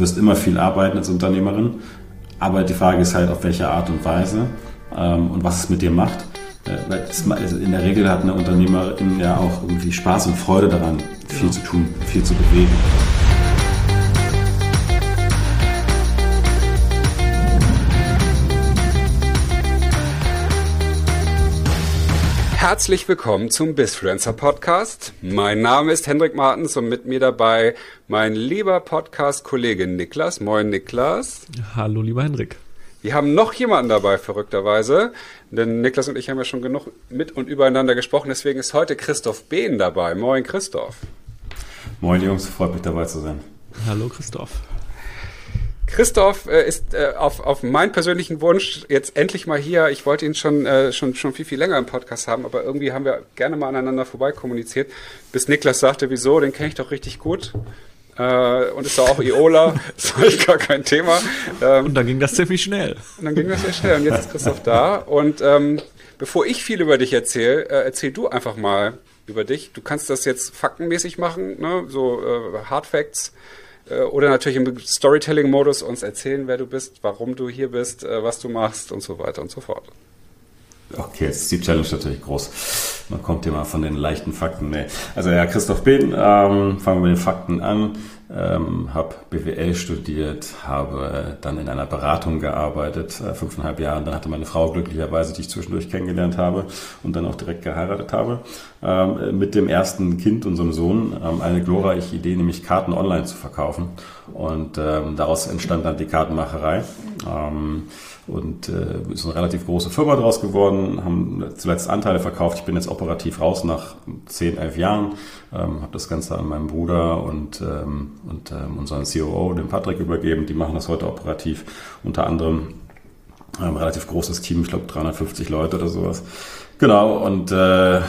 wirst immer viel arbeiten als Unternehmerin, aber die Frage ist halt, auf welche Art und Weise ähm, und was es mit dir macht. Also in der Regel hat eine Unternehmerin ja auch irgendwie Spaß und Freude daran, viel zu tun, viel zu bewegen. Herzlich willkommen zum Bizfluencer Podcast. Mein Name ist Hendrik Martens und mit mir dabei mein lieber Podcast-Kollege Niklas. Moin Niklas. Hallo lieber Hendrik. Wir haben noch jemanden dabei, verrückterweise. Denn Niklas und ich haben ja schon genug mit und übereinander gesprochen. Deswegen ist heute Christoph Behn dabei. Moin Christoph. Moin Jungs, freut mich dabei zu sein. Hallo Christoph. Christoph äh, ist äh, auf, auf meinen persönlichen Wunsch jetzt endlich mal hier. Ich wollte ihn schon, äh, schon, schon viel, viel länger im Podcast haben, aber irgendwie haben wir gerne mal aneinander vorbei kommuniziert, bis Niklas sagte, wieso, den kenne ich doch richtig gut. Äh, und ist da auch Iola, das war gar kein Thema. Ähm, und dann ging das ziemlich schnell. Und dann ging das sehr schnell und jetzt ist Christoph da. Und ähm, bevor ich viel über dich erzähle, äh, erzähl du einfach mal über dich. Du kannst das jetzt faktenmäßig machen, ne? so äh, Hard Facts. Äh, oder natürlich im Storytelling-Modus uns erzählen, wer du bist, warum du hier bist, äh, was du machst und so weiter und so fort. Okay, jetzt ist die Challenge natürlich groß. Man kommt hier mal von den leichten Fakten. Nee. Also ja, Christoph Behn, ähm, fangen wir mit den Fakten an ähm, habe BWL studiert, habe dann in einer Beratung gearbeitet, äh, fünfeinhalb Jahre. Dann hatte meine Frau glücklicherweise, die ich zwischendurch kennengelernt habe und dann auch direkt geheiratet habe, ähm, mit dem ersten Kind, unserem Sohn, ähm, eine glorreiche Idee, nämlich Karten online zu verkaufen. Und ähm, daraus entstand dann die Kartenmacherei. Ähm, und äh, ist eine relativ große Firma draus geworden, haben zuletzt Anteile verkauft. Ich bin jetzt operativ raus nach zehn, elf Jahren, ähm, habe das Ganze an meinen Bruder und, ähm, und ähm, unseren COO, den Patrick, übergeben. Die machen das heute operativ. Unter anderem ein relativ großes Team, ich glaube 350 Leute oder sowas. Genau, und äh,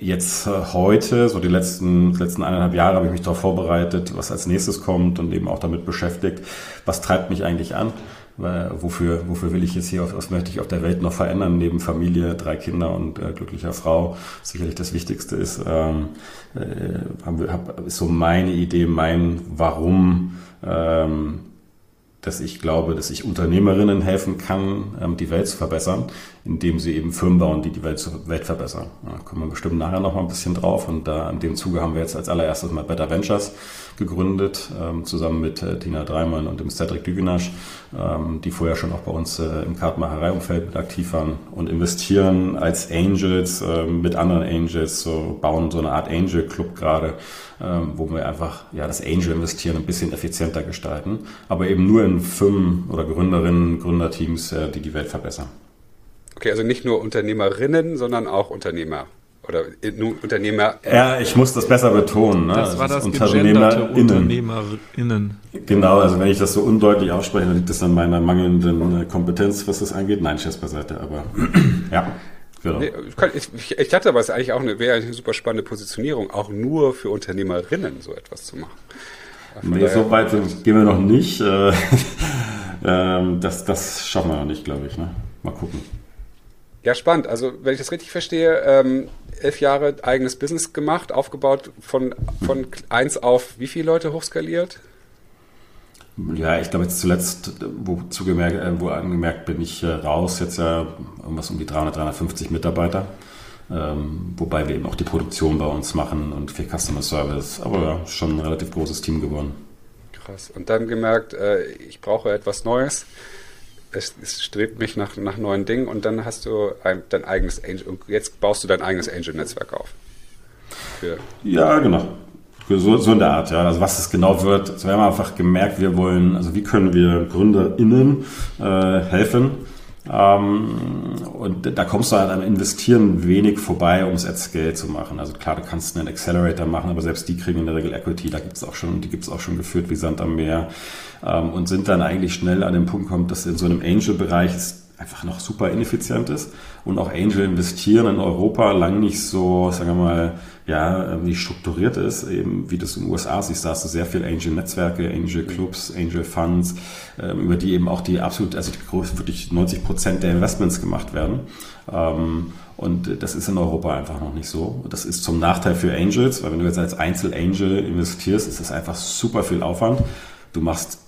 jetzt äh, heute, so die letzten, letzten eineinhalb Jahre, habe ich mich darauf vorbereitet, was als nächstes kommt und eben auch damit beschäftigt, was treibt mich eigentlich an weil wofür, wofür will ich jetzt hier, was möchte ich auf der Welt noch verändern, neben Familie, drei Kinder und äh, glücklicher Frau, sicherlich das Wichtigste ist, ähm, äh, hab, hab, ist so meine Idee, mein Warum, ähm, dass ich glaube, dass ich Unternehmerinnen helfen kann, ähm, die Welt zu verbessern, indem sie eben Firmen bauen, die die Welt, Welt verbessern. Da kommen wir bestimmt nachher noch mal ein bisschen drauf. Und da in dem Zuge haben wir jetzt als allererstes mal Better Ventures gegründet, ähm, zusammen mit äh, Tina Dreimann und dem Cedric Dügenasch, ähm, die vorher schon auch bei uns äh, im Kartenmacherei-Umfeld mit aktiv waren und investieren als Angels mit anderen Angels, so bauen so eine Art Angel-Club gerade, wo wir einfach ja das Angel-Investieren ein bisschen effizienter gestalten, aber eben nur in Firmen oder Gründerinnen, Gründerteams, äh, die die Welt verbessern. Okay, also nicht nur Unternehmerinnen, sondern auch Unternehmer oder nur Unternehmer. Ja, ich muss das besser betonen. Ne? Das war das Unternehmerinnen. Unternehmerinnen. Genau, also wenn ich das so undeutlich ausspreche, dann liegt das an meiner mangelnden äh, Kompetenz, was das angeht. Nein, Scherz beiseite, aber ja. Genau. Nee, ich, ich, dachte aber, es eigentlich auch eine, wäre eine super spannende Positionierung, auch nur für Unternehmerinnen so etwas zu machen. Nee, so weit gehen wir noch nicht. Äh, ähm, das, das schaffen wir noch nicht, glaube ich. Ne? Mal gucken. Ja, spannend. Also, wenn ich das richtig verstehe, ähm, elf Jahre eigenes Business gemacht, aufgebaut von, von eins auf wie viele Leute hochskaliert? Ja, ich glaube jetzt zuletzt, wo zugemerkt, äh, wo angemerkt bin ich äh, raus, jetzt ja irgendwas um die 300, 350 Mitarbeiter. Ähm, wobei wir eben auch die Produktion bei uns machen und viel Customer Service. Aber ja, schon ein relativ großes Team geworden. Krass. Und dann gemerkt, äh, ich brauche etwas Neues. Es, es, strebt mich nach, nach neuen Dingen und dann hast du ein, dein eigenes Angel. Und jetzt baust du dein eigenes Angel-Netzwerk auf. Für ja, genau. So, so in der Art, ja. Also was es genau wird, also wir haben einfach gemerkt, wir wollen, also wie können wir GründerInnen äh, helfen, und da kommst du halt am Investieren wenig vorbei, um es at Scale zu machen. Also klar, du kannst einen Accelerator machen, aber selbst die kriegen in der Regel Equity. Da gibt es auch schon, die gibt es auch schon geführt wie Sand am Meer ähm, und sind dann eigentlich schnell an dem Punkt kommt, dass in so einem Angel-Bereich einfach noch super ineffizient ist und auch Angel investieren in Europa lang nicht so, sagen wir mal, ja, wie strukturiert ist, eben wie das in den USA siehst, da hast du sehr viel Angel-Netzwerke, Angel-Clubs, Angel-Funds, ähm, über die eben auch die absolut, also wirklich 90 Prozent der Investments gemacht werden. Ähm, und das ist in Europa einfach noch nicht so. Das ist zum Nachteil für Angels, weil wenn du jetzt als Einzel-Angel investierst, ist das einfach super viel Aufwand. Du machst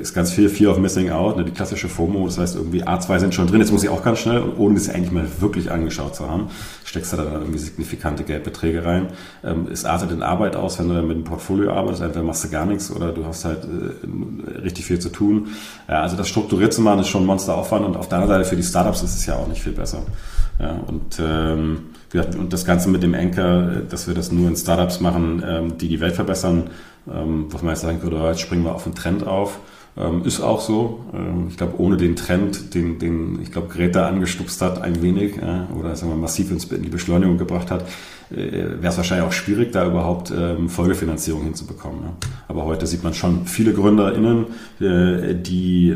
ist ganz viel Fear of Missing Out, ne, die klassische FOMO, das heißt irgendwie A2 sind schon drin, jetzt muss ich auch ganz schnell, ohne das eigentlich mal wirklich angeschaut zu haben, steckst du da dann irgendwie signifikante Geldbeträge rein. Ähm, es artet in Arbeit aus, wenn du dann mit einem Portfolio arbeitest, entweder machst du gar nichts oder du hast halt äh, richtig viel zu tun. Ja, also das strukturiert zu machen ist schon ein Monsteraufwand und auf der anderen Seite für die Startups ist es ja auch nicht viel besser. Ja, und ähm, und das Ganze mit dem Anker, dass wir das nur in Startups machen, ähm, die die Welt verbessern, was man jetzt sagen würde, jetzt springen wir auf einen Trend auf. Ähm, ist auch so. ich glaube, ohne den Trend, den, den ich glaube, Greta angestupst hat, ein wenig oder sagen wir, massiv ins, in die Beschleunigung gebracht hat, äh, wäre es wahrscheinlich auch schwierig, da überhaupt Folgefinanzierung hinzubekommen. Aber heute sieht man schon viele GründerInnen, äh, die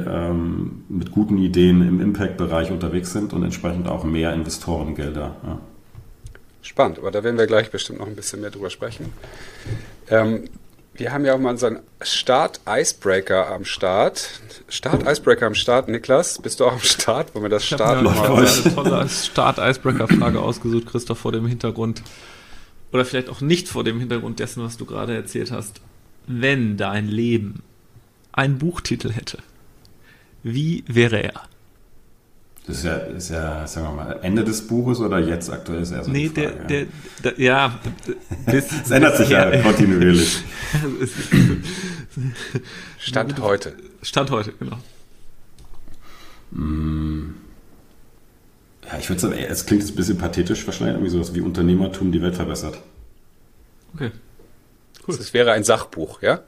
mit guten Ideen im Impact-Bereich unterwegs sind und entsprechend auch mehr Investorengelder. Spannend, aber da werden wir gleich bestimmt noch ein bisschen mehr drüber sprechen. Ähm, wir haben ja auch mal unseren Start-Icebreaker am Start. Start-Icebreaker am Start. Niklas, bist du auch am Start? Wollen wir das starten? Ich habe eine tolle Start-Icebreaker-Frage ausgesucht, Christoph, vor dem Hintergrund. Oder vielleicht auch nicht vor dem Hintergrund dessen, was du gerade erzählt hast. Wenn dein Leben einen Buchtitel hätte, wie wäre er? Das ist ja, ist ja, sagen wir mal, Ende des Buches oder jetzt aktuell ist er so Nee, der, der, der, ja. Es ändert sich ja, ja kontinuierlich. Stand heute. Stand heute, genau. Mm. Ja, ich würde sagen, es klingt jetzt ein bisschen pathetisch wahrscheinlich, irgendwie sowas wie Unternehmertum die Welt verbessert. Okay. Cool. Das wäre ein Sachbuch, ja?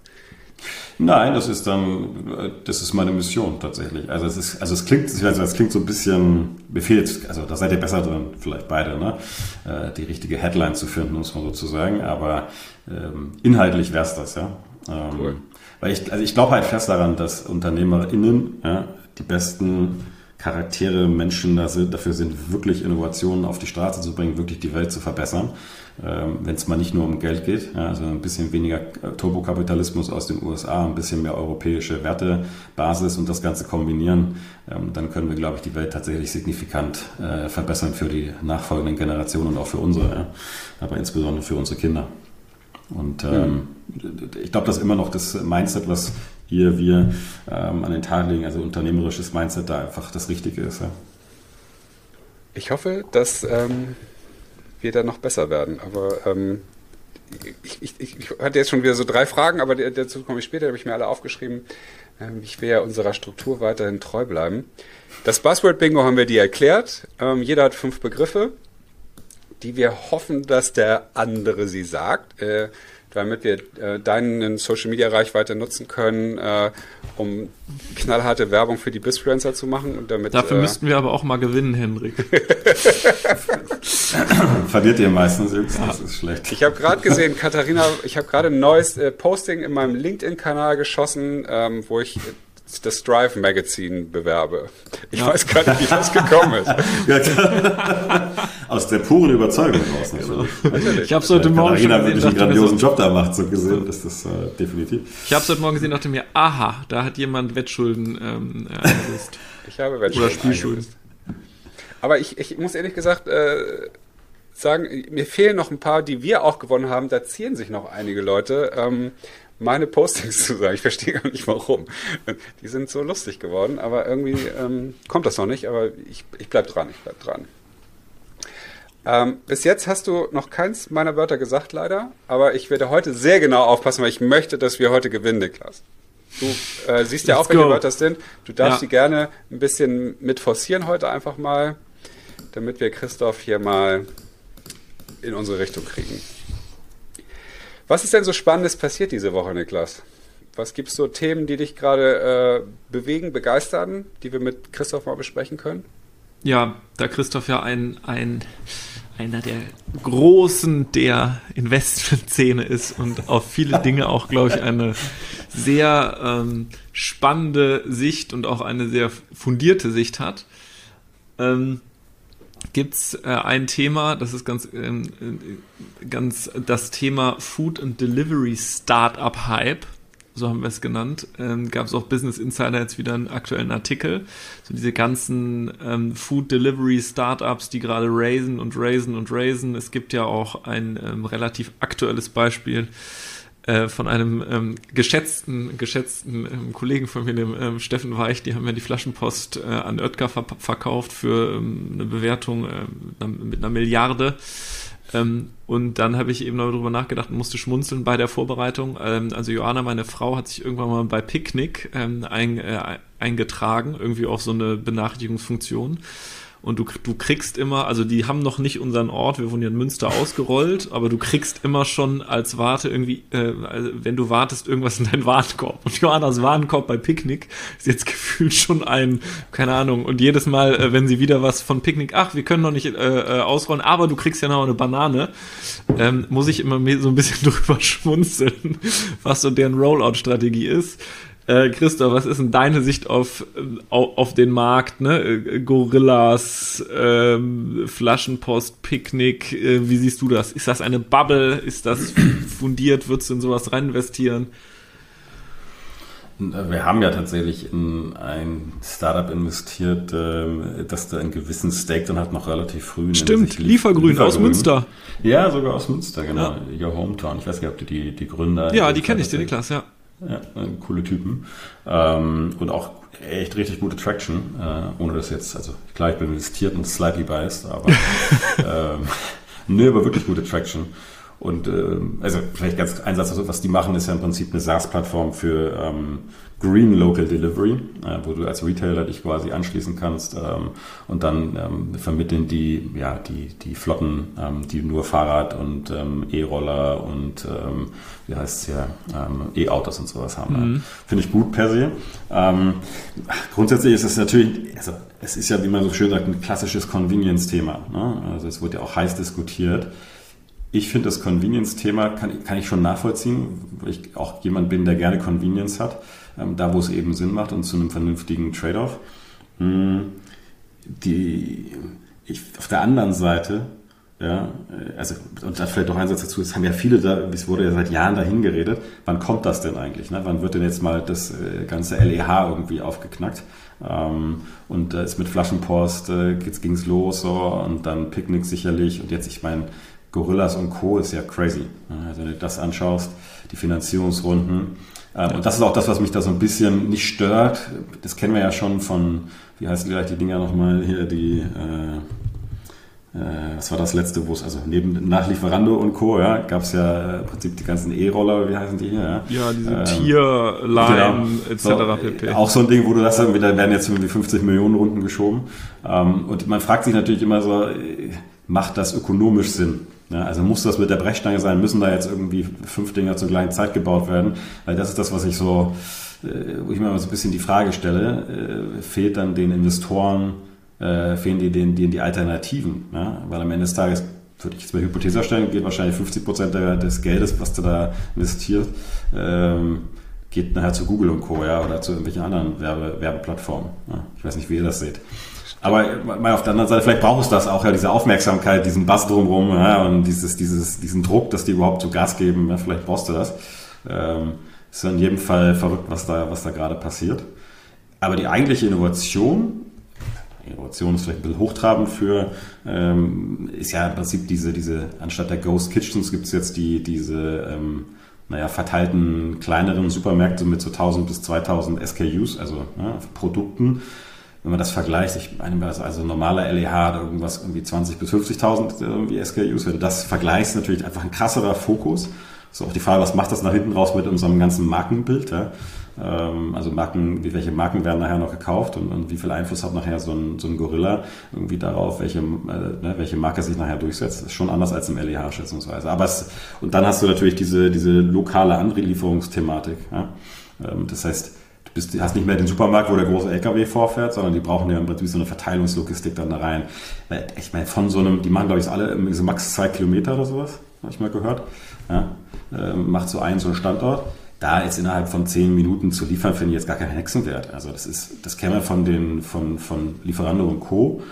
Nein, das ist dann, das ist meine Mission tatsächlich. Also es ist, also es klingt, ich weiß, es klingt so ein bisschen, mir fehlt, also da seid ihr besser drin, vielleicht beide, ne? Äh, die richtige Headline zu finden, muss man sozusagen. Aber ähm, inhaltlich wär's das, ja. Ähm, cool. Weil ich, also ich glaube halt fest daran, dass UnternehmerInnen ja, die besten Charaktere, Menschen da sind, dafür sind, wirklich Innovationen auf die Straße zu bringen, wirklich die Welt zu verbessern wenn es mal nicht nur um Geld geht, also ein bisschen weniger Turbokapitalismus aus den USA, ein bisschen mehr europäische Wertebasis und das Ganze kombinieren, ähm, dann können wir, glaube ich, die Welt tatsächlich signifikant äh, verbessern für die nachfolgenden Generationen und auch für unsere, aber insbesondere für unsere Kinder. Und ähm, ich glaube, das ist immer noch das Mindset, was hier wir ähm, an den Tag legen, also unternehmerisches Mindset da einfach das Richtige ist. Ja. Ich hoffe, dass ähm, wir da noch besser werden. Aber ähm, ich, ich, ich, hatte jetzt schon wieder so drei Fragen, aber dazu komme ich später, habe ich mir alle aufgeschrieben. Ähm, ich will ja unserer Struktur weiterhin treu bleiben. Das Buzzword-Bingo haben wir dir erklärt. Ähm, jeder hat fünf Begriffe, die wir hoffen, dass der andere sie sagt. Äh, damit wir äh, deinen Social Media Reichweite nutzen können, äh, um knallharte Werbung für die Bisfluencer zu machen. Und damit, Dafür äh, müssten wir aber auch mal gewinnen, Henrik. Verliert ihr meistens, Jungs, das ist schlecht. Ich habe gerade gesehen, Katharina, ich habe gerade ein neues äh, Posting in meinem LinkedIn-Kanal geschossen, ähm, wo ich das Drive Magazine bewerbe. Ich ja. weiß gar nicht, wie das gekommen ist. Aus der puren Überzeugung raus natürlich. natürlich. Ich habe es heute Morgen Katharina gesehen. einen grandiosen so, Job da macht, so gesehen ist das äh, definitiv. Ich habe es heute Morgen gesehen, dachte mir, aha, da hat jemand Wettschulden ähm, eingelöst. Ich habe Wettschulden Oder Spielschulden. Aber ich, ich muss ehrlich gesagt äh, sagen, mir fehlen noch ein paar, die wir auch gewonnen haben. Da ziehen sich noch einige Leute. Ähm, meine Postings zu sagen. Ich verstehe gar nicht warum. Die sind so lustig geworden, aber irgendwie ähm, kommt das noch nicht, aber ich, ich bleib dran, ich bleib dran. Ähm, bis jetzt hast du noch keins meiner Wörter gesagt, leider, aber ich werde heute sehr genau aufpassen, weil ich möchte, dass wir heute gewinnen, Niklas. Du äh, siehst ja auch, welche Wörter es sind. Du darfst ja. die gerne ein bisschen mit forcieren heute einfach mal, damit wir Christoph hier mal in unsere Richtung kriegen. Was ist denn so Spannendes passiert diese Woche, Niklas? Was gibt es so Themen, die dich gerade äh, bewegen, begeistern, die wir mit Christoph mal besprechen können? Ja, da Christoph ja ein, ein einer der Großen der Investmentszene ist und auf viele Dinge auch, glaube ich, eine sehr ähm, spannende Sicht und auch eine sehr fundierte Sicht hat. Ähm, gibt es äh, ein Thema, das ist ganz, ähm, äh, ganz das Thema Food and Delivery Startup Hype, so haben wir es genannt. Ähm, Gab es auch Business Insider jetzt wieder einen aktuellen Artikel. So diese ganzen ähm, Food Delivery Startups, die gerade raisen und raisen und raisen. Es gibt ja auch ein ähm, relativ aktuelles Beispiel äh, von einem ähm, geschätzten, geschätzten ähm, Kollegen von mir, dem ähm, Steffen Weich, die haben ja die Flaschenpost äh, an Oetker ver verkauft für ähm, eine Bewertung äh, mit einer Milliarde. Ähm, und dann habe ich eben darüber nachgedacht und musste schmunzeln bei der Vorbereitung. Ähm, also Joanna, meine Frau, hat sich irgendwann mal bei Picknick ähm, ein, äh, eingetragen, irgendwie auf so eine Benachrichtigungsfunktion und du, du kriegst immer, also die haben noch nicht unseren Ort, wir wurden ja in Münster ausgerollt, aber du kriegst immer schon als Warte irgendwie, äh, also wenn du wartest, irgendwas in deinen Warenkorb. Und Johannas Warenkorb bei Picknick ist jetzt gefühlt schon ein, keine Ahnung, und jedes Mal, äh, wenn sie wieder was von Picknick, ach, wir können noch nicht äh, äh ausrollen, aber du kriegst ja noch eine Banane, ähm, muss ich immer so ein bisschen drüber schmunzeln, was so deren Rollout-Strategie ist. Äh, Christoph, was ist denn deine Sicht auf, auf, auf den Markt? Ne? Äh, Gorillas, ähm, Flaschenpost, Picknick, äh, wie siehst du das? Ist das eine Bubble? Ist das fundiert? Würdest du in sowas rein investieren? Wir haben ja tatsächlich in ein Startup investiert, ähm, das da einen gewissen Stake dann hat, noch relativ früh. Stimmt, Liefergrün, Liefergrün, aus Münster. Ja, sogar aus Münster, genau. Ja. Your Hometown. Ich weiß nicht, ob du die, die Gründer. Ja, die kenne ich, die Niklas, ja. Ja, coole Typen. Ähm, und auch echt richtig gute Traction, äh, ohne das jetzt, also klar, ich bin investiert und slightly biased, aber ähm, nö, aber wirklich gute Traction. Und ähm, also vielleicht ganz ein Satz, was die machen, ist ja im Prinzip eine SaaS-Plattform für ähm, Green Local Delivery, äh, wo du als Retailer dich quasi anschließen kannst ähm, und dann ähm, vermitteln die ja die die Flotten, ähm, die nur Fahrrad und ähm, E-Roller und ähm, wie heißt es ja ähm, E-Autos und sowas haben. Mhm. Finde ich gut per se. Grundsätzlich ist es natürlich, also es ist ja wie man so schön sagt ein klassisches Convenience-Thema. Ne? Also es wird ja auch heiß diskutiert. Ich finde das Convenience-Thema kann, kann ich schon nachvollziehen, weil ich auch jemand bin, der gerne Convenience hat da wo es eben Sinn macht und zu einem vernünftigen Trade-off. Hm, die, ich, auf der anderen Seite, ja, äh, also, und da vielleicht noch ein Satz dazu, es haben ja viele da, es wurde ja seit Jahren dahin geredet, wann kommt das denn eigentlich? Ne? Wann wird denn jetzt mal das äh, ganze LEH irgendwie aufgeknackt? Ähm, und da ist mit Flaschenpost, äh, jetzt ging's los, so, und dann Picknick sicherlich, und jetzt, ich meine, Gorillas und Co. ist ja crazy. Ne? Also wenn du das anschaust, die Finanzierungsrunden, ähm, und das ist auch das, was mich da so ein bisschen nicht stört. Das kennen wir ja schon von, wie heißen gleich die Dinger nochmal hier, die, äh, äh, was war das letzte, wo es, also neben Nachlieferando und Co., ja, gab es ja im Prinzip die ganzen E-Roller, wie heißen die hier? Ja, ja diese ähm, Tierline genau, etc. So, pp. Auch so ein Ding, wo du das irgendwie, da werden jetzt irgendwie 50 Millionen Runden geschoben. Ähm, und man fragt sich natürlich immer so, äh, macht das ökonomisch Sinn? Ja, also muss das mit der Brechstange sein? Müssen da jetzt irgendwie fünf Dinger zur gleichen Zeit gebaut werden? Weil das ist das, was ich so, äh, wo ich mir mal so ein bisschen die Frage stelle, äh, fehlt dann den Investoren, äh, fehlen die denen, denen die Alternativen? Ja? Weil am Ende des Tages würde ich jetzt mal Hypothese stellen, geht wahrscheinlich 50 Prozent des Geldes, was du da investiert, ähm, geht nachher zu Google und Co. Ja, oder zu irgendwelchen anderen Werbe, Werbeplattformen. Ja? Ich weiß nicht, wie ihr das seht. Aber mal auf der anderen Seite, vielleicht braucht es das auch ja, diese Aufmerksamkeit, diesen Bass drumherum ja, und dieses, dieses, diesen Druck, dass die überhaupt so Gas geben. Ja, vielleicht brauchst du das. Ähm, ist in jedem Fall verrückt, was da, was da gerade passiert. Aber die eigentliche Innovation, Innovation ist vielleicht ein bisschen hochtrabend für, ähm, ist ja im Prinzip diese, diese, anstatt der Ghost Kitchens gibt es jetzt die, diese, ähm, naja, verteilten kleineren Supermärkte mit so 1000 bis 2000 SKUs, also ja, Produkten, wenn man das vergleicht, ich meine, also normaler LEH hat irgendwas irgendwie 20 bis 50.000 irgendwie SKUs, wenn du das vergleichst, natürlich einfach ein krasserer Fokus. ist auch die Frage, was macht das nach hinten raus mit unserem ganzen Markenbild? Ja? Ähm, also Marken, wie welche Marken werden nachher noch gekauft und, und, wie viel Einfluss hat nachher so ein, so ein Gorilla irgendwie darauf, welche, äh, ne, welche Marke sich nachher durchsetzt. Das ist schon anders als im LEH schätzungsweise. Aber es, und dann hast du natürlich diese, diese lokale Anlieferungsthematik. Ja? Ähm, das heißt, bist, hast nicht mehr den Supermarkt, wo der große LKW vorfährt, sondern die brauchen ja im Prinzip so eine Verteilungslogistik dann da rein. Ich meine, von so einem, die machen glaube ich alle so max zwei Kilometer oder sowas, habe ich mal gehört. Ja, äh, macht so einen so einen Standort. Da jetzt innerhalb von zehn Minuten zu liefern, finde ich jetzt gar keinen Hexenwert. Also das ist, das käme von den, von, von Lieferando und Co.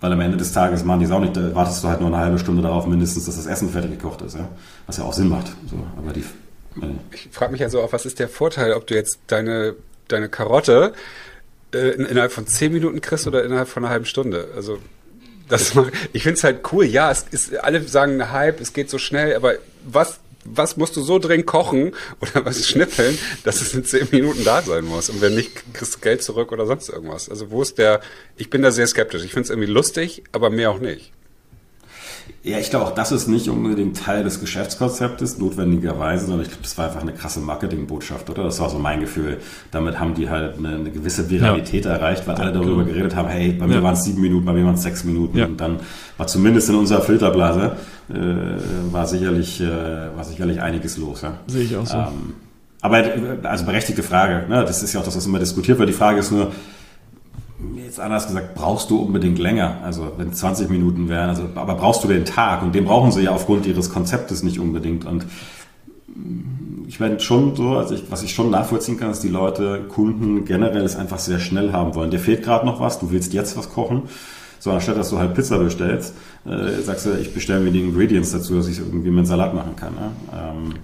Weil am Ende des Tages machen die es auch nicht, da wartest du halt nur eine halbe Stunde darauf mindestens, dass das Essen fertig gekocht ist, ja. Was ja auch Sinn macht. So, aber die, ich frage mich ja so, was ist der Vorteil, ob du jetzt deine deine Karotte äh, innerhalb von zehn Minuten kriegst oder innerhalb von einer halben Stunde. Also das ich finde es halt cool. Ja, es ist, alle sagen Hype, es geht so schnell, aber was was musst du so dringend kochen oder was schnippeln, dass es in zehn Minuten da sein muss? Und wenn nicht, kriegst du Geld zurück oder sonst irgendwas. Also wo ist der, ich bin da sehr skeptisch. Ich finde es irgendwie lustig, aber mehr auch nicht. Ja, ich glaube auch, das ist nicht unbedingt Teil des Geschäftskonzeptes, notwendigerweise, sondern ich glaube, das war einfach eine krasse Marketingbotschaft, oder? Das war so mein Gefühl. Damit haben die halt eine, eine gewisse Viralität ja. erreicht, weil alle darüber geredet haben, hey, bei mir ja. waren es sieben Minuten, bei mir waren es sechs Minuten. Ja. Und dann war zumindest in unserer Filterblase äh, war, sicherlich, äh, war sicherlich einiges los. Ja? Sehe ich auch so. Ähm, aber also berechtigte Frage, ne? das ist ja auch das, was immer diskutiert wird. Die Frage ist nur, jetzt anders gesagt, brauchst du unbedingt länger. Also wenn 20 Minuten wären, also, aber brauchst du den Tag? Und den brauchen sie ja aufgrund ihres Konzeptes nicht unbedingt. Und ich meine schon so, also ich, was ich schon nachvollziehen kann, ist, die Leute, Kunden generell es einfach sehr schnell haben wollen. Dir fehlt gerade noch was, du willst jetzt was kochen. So, anstatt dass du halt Pizza bestellst, äh, sagst du, ich bestelle mir die Ingredients dazu, dass ich irgendwie mit Salat machen kann. Ne? Ähm,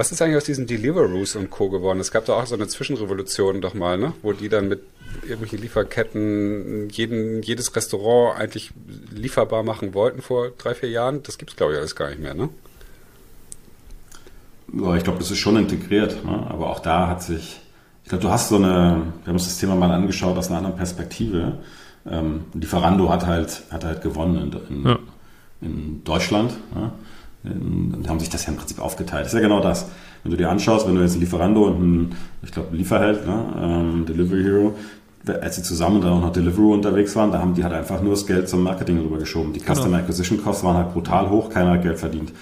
was ist eigentlich aus diesen Deliveroos und Co. geworden? Es gab da auch so eine Zwischenrevolution doch mal, ne? wo die dann mit irgendwelchen Lieferketten jeden, jedes Restaurant eigentlich lieferbar machen wollten vor drei, vier Jahren. Das gibt es, glaube ich, alles gar nicht mehr, ne? Ja, ich glaube, das ist schon integriert. Ne? Aber auch da hat sich, ich glaube, du hast so eine, wir haben uns das Thema mal angeschaut aus einer anderen Perspektive. Ähm, Lieferando hat halt, hat halt gewonnen in, in, ja. in Deutschland. Ne? Und haben sich das ja im Prinzip aufgeteilt. Das ist ja genau das. Wenn du dir anschaust, wenn du jetzt ein Lieferando und ein, ich glaube, Lieferheld, ne, ähm, Delivery Hero, als sie zusammen dann auch noch Deliveroo unterwegs waren, da haben die halt einfach nur das Geld zum Marketing rübergeschoben. Die Customer genau. Acquisition Costs waren halt brutal hoch, keiner hat Geld verdient.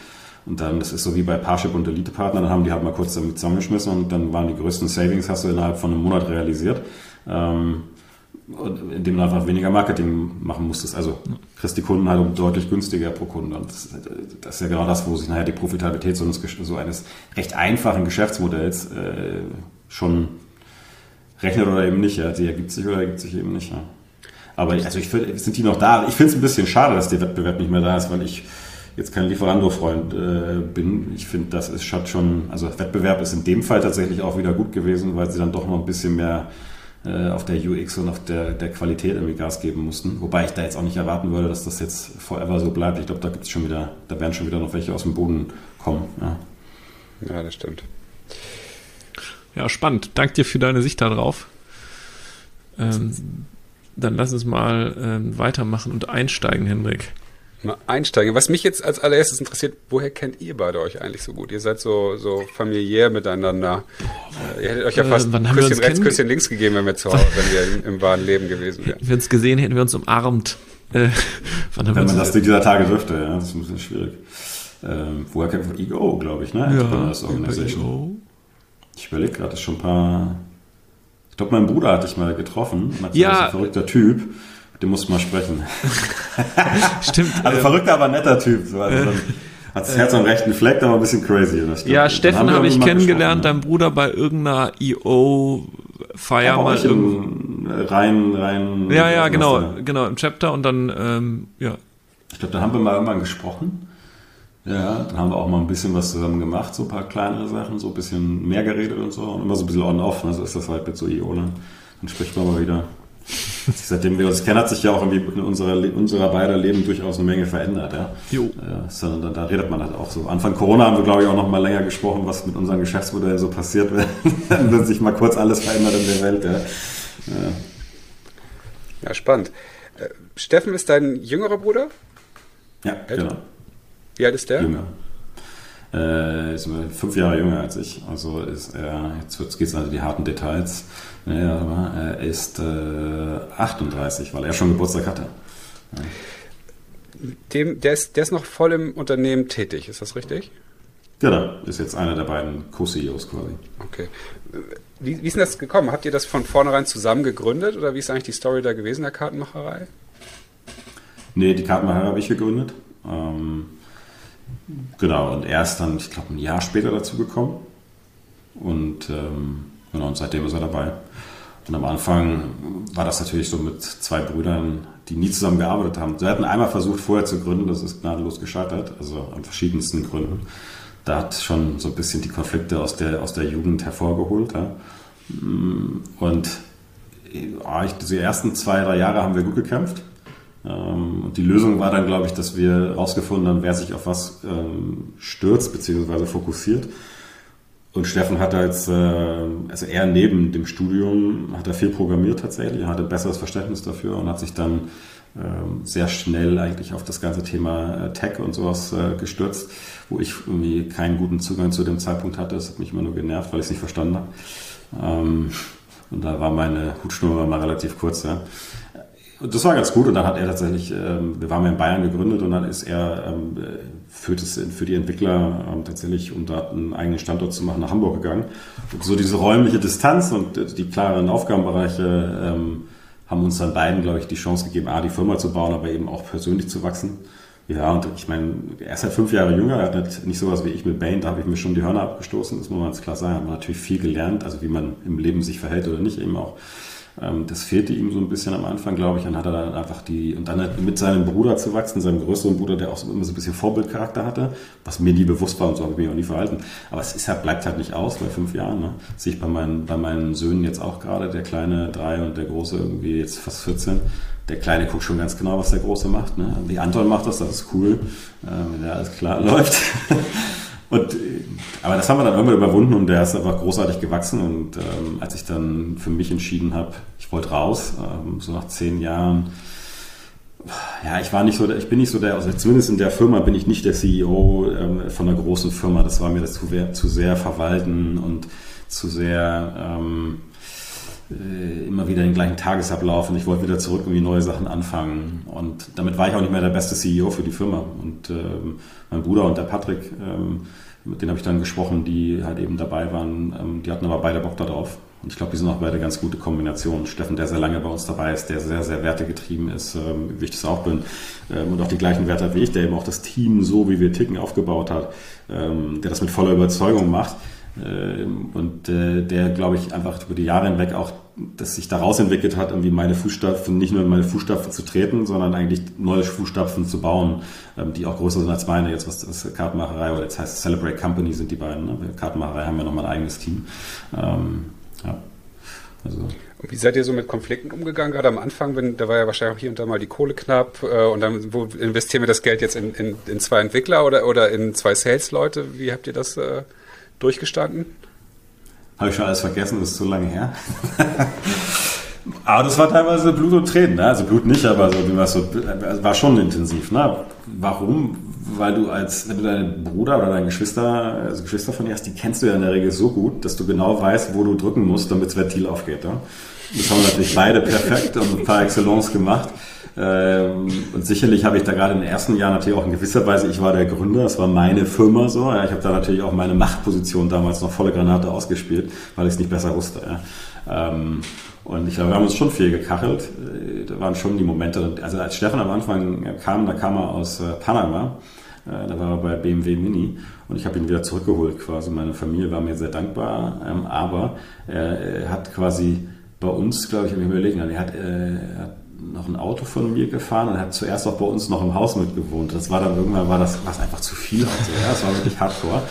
Und dann, das ist so wie bei Parship und Elite Partner, dann haben die halt mal kurz damit zusammengeschmissen und dann waren die größten Savings, hast du innerhalb von einem Monat realisiert. Ähm, indem du einfach weniger Marketing machen musstest. Also kriegst die Kunden halt deutlich günstiger pro Kunde. Und das, das, ist ja genau das, wo sich nachher die Profitabilität so eines, so eines recht einfachen Geschäftsmodells äh, schon rechnet oder eben nicht. Ja. Die ergibt sich oder ergibt sich eben nicht. Ja. Aber also ich find, sind die noch da? Ich finde es ein bisschen schade, dass der Wettbewerb nicht mehr da ist, weil ich jetzt kein Lieferando-Freund äh, bin. Ich finde, das ist schon, also Wettbewerb ist in dem Fall tatsächlich auch wieder gut gewesen, weil sie dann doch noch ein bisschen mehr äh, auf der UX und auf der, der Qualität irgendwie Gas geben mussten. Wobei ich da jetzt auch nicht erwarten würde, dass das jetzt forever so bleibt. Ich glaube, da gibt's schon wieder, da werden schon wieder noch welche aus dem Boden kommen. Ja, ja das stimmt. Ja, spannend. Dank dir für deine Sicht darauf. Ähm, dann lass uns mal ähm, weitermachen und einsteigen, Hendrik mal einsteigen. Was mich jetzt als allererstes interessiert, woher kennt ihr beide euch eigentlich so gut? Ihr seid so, so familiär miteinander. Äh, ihr hättet euch ja äh, fast äh, Küsschen rechts, Küsschen links gegeben, wenn wir zu Hause, wenn wir im, im, wahren Leben gewesen wären. Wenn wir uns gesehen hätten, wir uns umarmt. Äh, wenn man das dieser Tage dürfte, ja, das ist ein bisschen schwierig. Ähm, woher kennt man Ego, glaube ich, ne? Ja, Organization. Ich überlege gerade, das ist schon ein paar. Ich glaube, mein Bruder hatte ich mal getroffen. Ja. Ein verrückter Typ. Den musst du mal sprechen. Stimmt. also äh, verrückter, aber netter Typ. So, also dann, hat das Herz am rechten Fleck, aber ein bisschen crazy. Ja, Steffen habe ich kennengelernt, dein Bruder bei irgendeiner EO-Feier mal. Im, rein, rein. Ja, ja, genau, da. genau, im Chapter und dann, ähm, ja. Ich glaube, da haben wir mal irgendwann gesprochen. Ja, dann haben wir auch mal ein bisschen was zusammen gemacht, so ein paar kleinere Sachen, so ein bisschen mehr geredet und so. Und immer so ein bisschen on-off, also ist das halt mit so EO dann. Dann spricht man mal wieder. Seitdem wir uns kennen, hat sich ja auch irgendwie in unserer, unserer beider Leben durchaus eine Menge verändert. Ja. Jo. Ja, sondern da, da, redet man halt auch so. Anfang Corona haben wir, glaube ich, auch noch mal länger gesprochen, was mit unserem Geschäftsmodell so passiert, wenn sich mal kurz alles verändert in der Welt. Ja, ja. ja spannend. Äh, Steffen ist dein jüngerer Bruder? Ja, Älter? genau. Wie alt ist der? Jünger. Äh, ist fünf Jahre jünger als ich. Also ist er, jetzt geht es also die harten Details. Ja, aber er ist äh, 38, weil er schon Geburtstag hatte. Ja. Dem, der, ist, der ist noch voll im Unternehmen tätig, ist das richtig? Genau, ist jetzt einer der beiden Co-CEOs quasi. Okay. Wie, wie ist denn das gekommen? Habt ihr das von vornherein zusammen gegründet oder wie ist eigentlich die Story da gewesen, der Kartenmacherei? Nee, die Kartenmacherei habe ich gegründet. Ähm, genau, und er ist dann, ich glaube, ein Jahr später dazu gekommen. Und ähm, genau, und seitdem ist er dabei. Und am Anfang war das natürlich so mit zwei Brüdern, die nie zusammen gearbeitet haben. Wir hatten einmal versucht, vorher zu gründen, das ist gnadenlos gescheitert, also an verschiedensten Gründen. Da hat schon so ein bisschen die Konflikte aus der, aus der Jugend hervorgeholt. Ja. Und ja, ich, die ersten zwei, drei Jahre haben wir gut gekämpft. Ähm, und die Lösung war dann, glaube ich, dass wir herausgefunden haben, wer sich auf was ähm, stürzt bzw. fokussiert. Und Steffen hat als, äh, also er neben dem Studium, hat er viel programmiert tatsächlich, er hatte besseres Verständnis dafür und hat sich dann ähm, sehr schnell eigentlich auf das ganze Thema äh, Tech und sowas äh, gestürzt, wo ich irgendwie keinen guten Zugang zu dem Zeitpunkt hatte. Das hat mich immer nur genervt, weil ich es nicht verstanden habe. Und da war meine Hutschnur mal relativ kurz. Ja. Das war ganz gut und dann hat er tatsächlich, ähm, wir waren ja in Bayern gegründet und dann ist er ähm, für, das, für die Entwickler ähm, tatsächlich, um da einen eigenen Standort zu machen, nach Hamburg gegangen. Und so diese räumliche Distanz und die klaren Aufgabenbereiche ähm, haben uns dann beiden, glaube ich, die Chance gegeben, A, die Firma zu bauen, aber eben auch persönlich zu wachsen. Ja, und ich meine, er ist halt fünf Jahre jünger, er hat nicht sowas wie ich mit Bane, da habe ich mir schon die Hörner abgestoßen, das muss man ganz klar sagen. Hat natürlich viel gelernt, also wie man im Leben sich verhält oder nicht eben auch. Ähm, das fehlte ihm so ein bisschen am Anfang, glaube ich. Dann hat er dann einfach die, und dann mit seinem Bruder zu wachsen, seinem größeren Bruder, der auch immer so ein bisschen Vorbildcharakter hatte, was mir nie bewusst war und so habe ich mich auch nie verhalten. Aber es ist halt, bleibt halt nicht aus bei fünf Jahren. Ne? Sehe ich bei meinen, bei meinen Söhnen jetzt auch gerade, der kleine drei und der große irgendwie jetzt fast 14. Der Kleine guckt schon ganz genau, was der Große macht. Ne? Die Anton macht das, das ist cool, äh, wenn der alles klar läuft. Und, äh, aber das haben wir dann irgendwann überwunden und der ist einfach großartig gewachsen. Und ähm, als ich dann für mich entschieden habe, ich wollte raus, ähm, so nach zehn Jahren, ja, ich war nicht so, der, ich bin nicht so der, also zumindest in der Firma bin ich nicht der CEO ähm, von einer großen Firma. Das war mir das zu, zu sehr verwalten und zu sehr ähm, äh, immer wieder den gleichen Tagesablauf und ich wollte wieder zurück irgendwie neue Sachen anfangen. Und damit war ich auch nicht mehr der beste CEO für die Firma. Und ähm, mein Bruder und der Patrick, ähm, mit denen habe ich dann gesprochen, die halt eben dabei waren, ähm, die hatten aber beide Bock darauf. Und ich glaube, die sind auch beide ganz gute Kombinationen. Steffen, der sehr lange bei uns dabei ist, der sehr, sehr wertegetrieben ist, ähm, wie ich das auch bin, ähm, und auch die gleichen Werte wie ich, der eben auch das Team so, wie wir ticken, aufgebaut hat, ähm, der das mit voller Überzeugung macht und äh, der, glaube ich, einfach über die Jahre hinweg auch, dass sich daraus entwickelt hat, irgendwie meine Fußstapfen, nicht nur in meine Fußstapfen zu treten, sondern eigentlich neue Fußstapfen zu bauen, ähm, die auch größer sind als meine, jetzt was das Kartenmacherei oder jetzt heißt Celebrate Company sind die beiden. Ne? Kartenmacherei haben wir nochmal ein eigenes Team. Ähm, ja. Also. Und wie seid ihr so mit Konflikten umgegangen? Gerade am Anfang, wenn, da war ja wahrscheinlich auch hier und da mal die Kohle knapp äh, und dann wo investieren wir das Geld jetzt in, in, in zwei Entwickler oder, oder in zwei Sales-Leute? Wie habt ihr das äh, durchgestanden? Habe ich schon alles vergessen, das ist so lange her. aber das war teilweise Blut und Tränen, ne? also Blut nicht, aber so, so, war schon intensiv. Ne? Warum? Weil du als, wenn du deinen Bruder oder deine Geschwister, also Geschwister von dir hast, die kennst du ja in der Regel so gut, dass du genau weißt, wo du drücken musst, damit das Ventil aufgeht. Ne? Das haben wir natürlich beide perfekt und par excellence gemacht. Ähm, und sicherlich habe ich da gerade in den ersten Jahren natürlich auch in gewisser Weise, ich war der Gründer, es war meine Firma so. Ich habe da natürlich auch meine Machtposition damals noch volle Granate ausgespielt, weil ich es nicht besser wusste. Ähm, und ich glaube, wir haben uns schon viel gekachelt. Äh, da waren schon die Momente. Also als Stefan am Anfang kam, da kam er aus äh, Panama. Äh, da war er bei BMW Mini und ich habe ihn wieder zurückgeholt quasi. Meine Familie war mir sehr dankbar, ähm, aber er hat quasi bei uns, glaube ich, habe ich mir überlegt, er hat, er hat noch ein Auto von mir gefahren und hat zuerst auch bei uns noch im Haus mitgewohnt. Das war dann irgendwann war das war einfach zu viel. Also, ja, das war wirklich hardcore.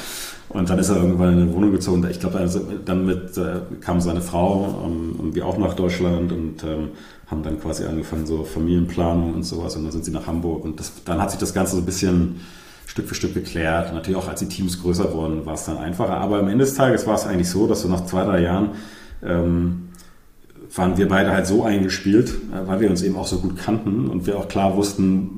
Und dann ist er irgendwann in eine Wohnung gezogen. Ich glaube, also, dann mit, äh, kam seine Frau ähm, und wir auch nach Deutschland und ähm, haben dann quasi angefangen, so Familienplanung und sowas. Und dann sind sie nach Hamburg. Und das, dann hat sich das Ganze so ein bisschen Stück für Stück geklärt. Und natürlich auch, als die Teams größer wurden, war es dann einfacher. Aber am Ende des Tages war es eigentlich so, dass so nach zwei, drei Jahren ähm, waren wir beide halt so eingespielt, äh, weil wir uns eben auch so gut kannten und wir auch klar wussten,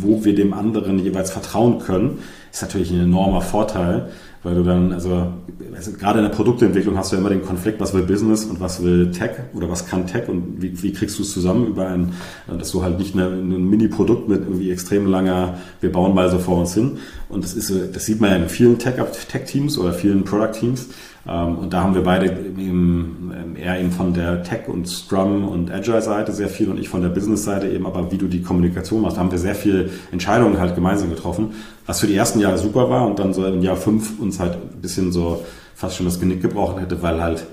wo wir dem anderen jeweils vertrauen können, ist natürlich ein enormer Vorteil, weil du dann, also, also gerade in der Produktentwicklung hast du ja immer den Konflikt, was will Business und was will Tech oder was kann Tech und wie, wie kriegst du es zusammen über ein, dass du halt nicht eine, ein Mini-Produkt mit irgendwie extrem langer, wir bauen mal so vor uns hin. Und das ist, das sieht man ja in vielen Tech-Teams oder vielen Product-Teams, ähm, und da haben wir beide eben, ähm, eher eben von der Tech- und Scrum- und Agile-Seite sehr viel und ich von der Business-Seite eben, aber wie du die Kommunikation machst, haben wir sehr viele Entscheidungen halt gemeinsam getroffen, was für die ersten Jahre super war und dann so im Jahr fünf uns halt ein bisschen so fast schon das Genick gebrochen hätte, weil halt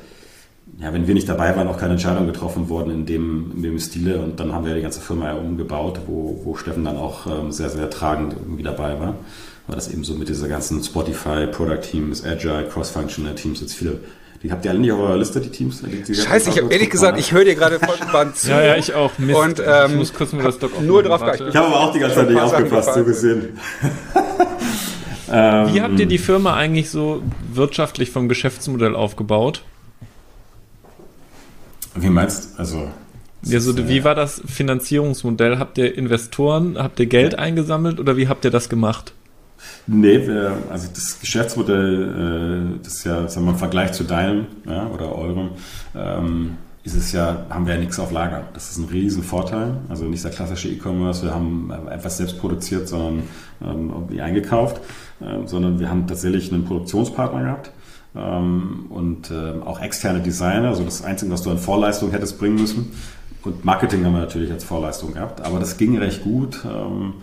ja, wenn wir nicht dabei waren, auch keine Entscheidung getroffen worden in dem, in dem Stile. Und dann haben wir die ganze Firma ja umgebaut, wo, wo Steffen dann auch ähm, sehr, sehr tragend irgendwie dabei war war das eben so mit dieser ganzen Spotify, Product Teams, Agile, Cross-Functional Teams, jetzt viele, Die habt ihr alle nicht auf eurer Liste, die Teams? Die, die Scheiße, ich habe ehrlich gesagt, ich höre dir gerade voll spannend zu. Ja, ja, ich auch. Mist. Und ähm, ich muss kurz mir das Doc nur drauf warte. Ich habe aber auch die ganze Zeit nicht aufgepasst, so gesehen. Wie habt ihr die Firma eigentlich so wirtschaftlich vom Geschäftsmodell aufgebaut? Wie meinst du? Also ja, so, wie war das Finanzierungsmodell? Habt ihr Investoren, habt ihr Geld eingesammelt oder wie habt ihr das gemacht? Nee, wir, also das Geschäftsmodell, äh, das ist ja, sagen wir im Vergleich zu deinem ja, oder eurem, ähm, ist es ja, haben wir ja nichts auf Lager. Das ist ein riesen Vorteil. Also nicht der klassische E-Commerce, wir haben etwas selbst produziert, sondern ähm, eingekauft, ähm, sondern wir haben tatsächlich einen Produktionspartner gehabt ähm, und ähm, auch externe Designer. Also das Einzige, was du an Vorleistung hättest bringen müssen, und Marketing haben wir natürlich als Vorleistung gehabt, aber das ging recht gut, ähm,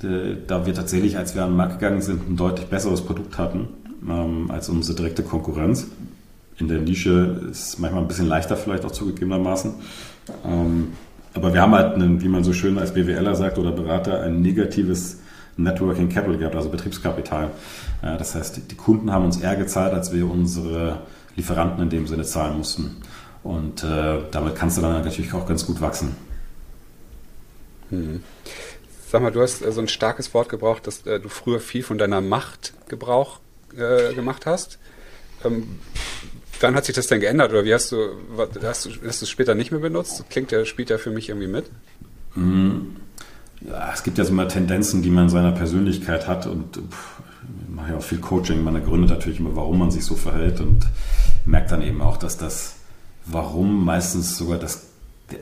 da wir tatsächlich, als wir an den Markt gegangen sind, ein deutlich besseres Produkt hatten ähm, als unsere direkte Konkurrenz. In der Nische ist es manchmal ein bisschen leichter vielleicht auch zugegebenermaßen. Ähm, aber wir haben halt, einen, wie man so schön als BWLer sagt oder Berater, ein negatives Networking Capital gehabt, also Betriebskapital. Das heißt, die Kunden haben uns eher gezahlt, als wir unsere Lieferanten in dem Sinne zahlen mussten. Und äh, damit kannst du dann natürlich auch ganz gut wachsen. Hm. Sag mal, du hast äh, so ein starkes Wort gebraucht, dass äh, du früher viel von deiner Macht Gebrauch äh, gemacht hast. Ähm, wann hat sich das denn geändert oder wie hast du, hast du, hast du es später nicht mehr benutzt? Klingt ja, spielt ja für mich irgendwie mit. Hm. Ja, es gibt ja so immer Tendenzen, die man in seiner Persönlichkeit hat und pff, ich mache ja auch viel Coaching. Man ergründet natürlich immer, warum man sich so verhält und merkt dann eben auch, dass das warum meistens sogar das,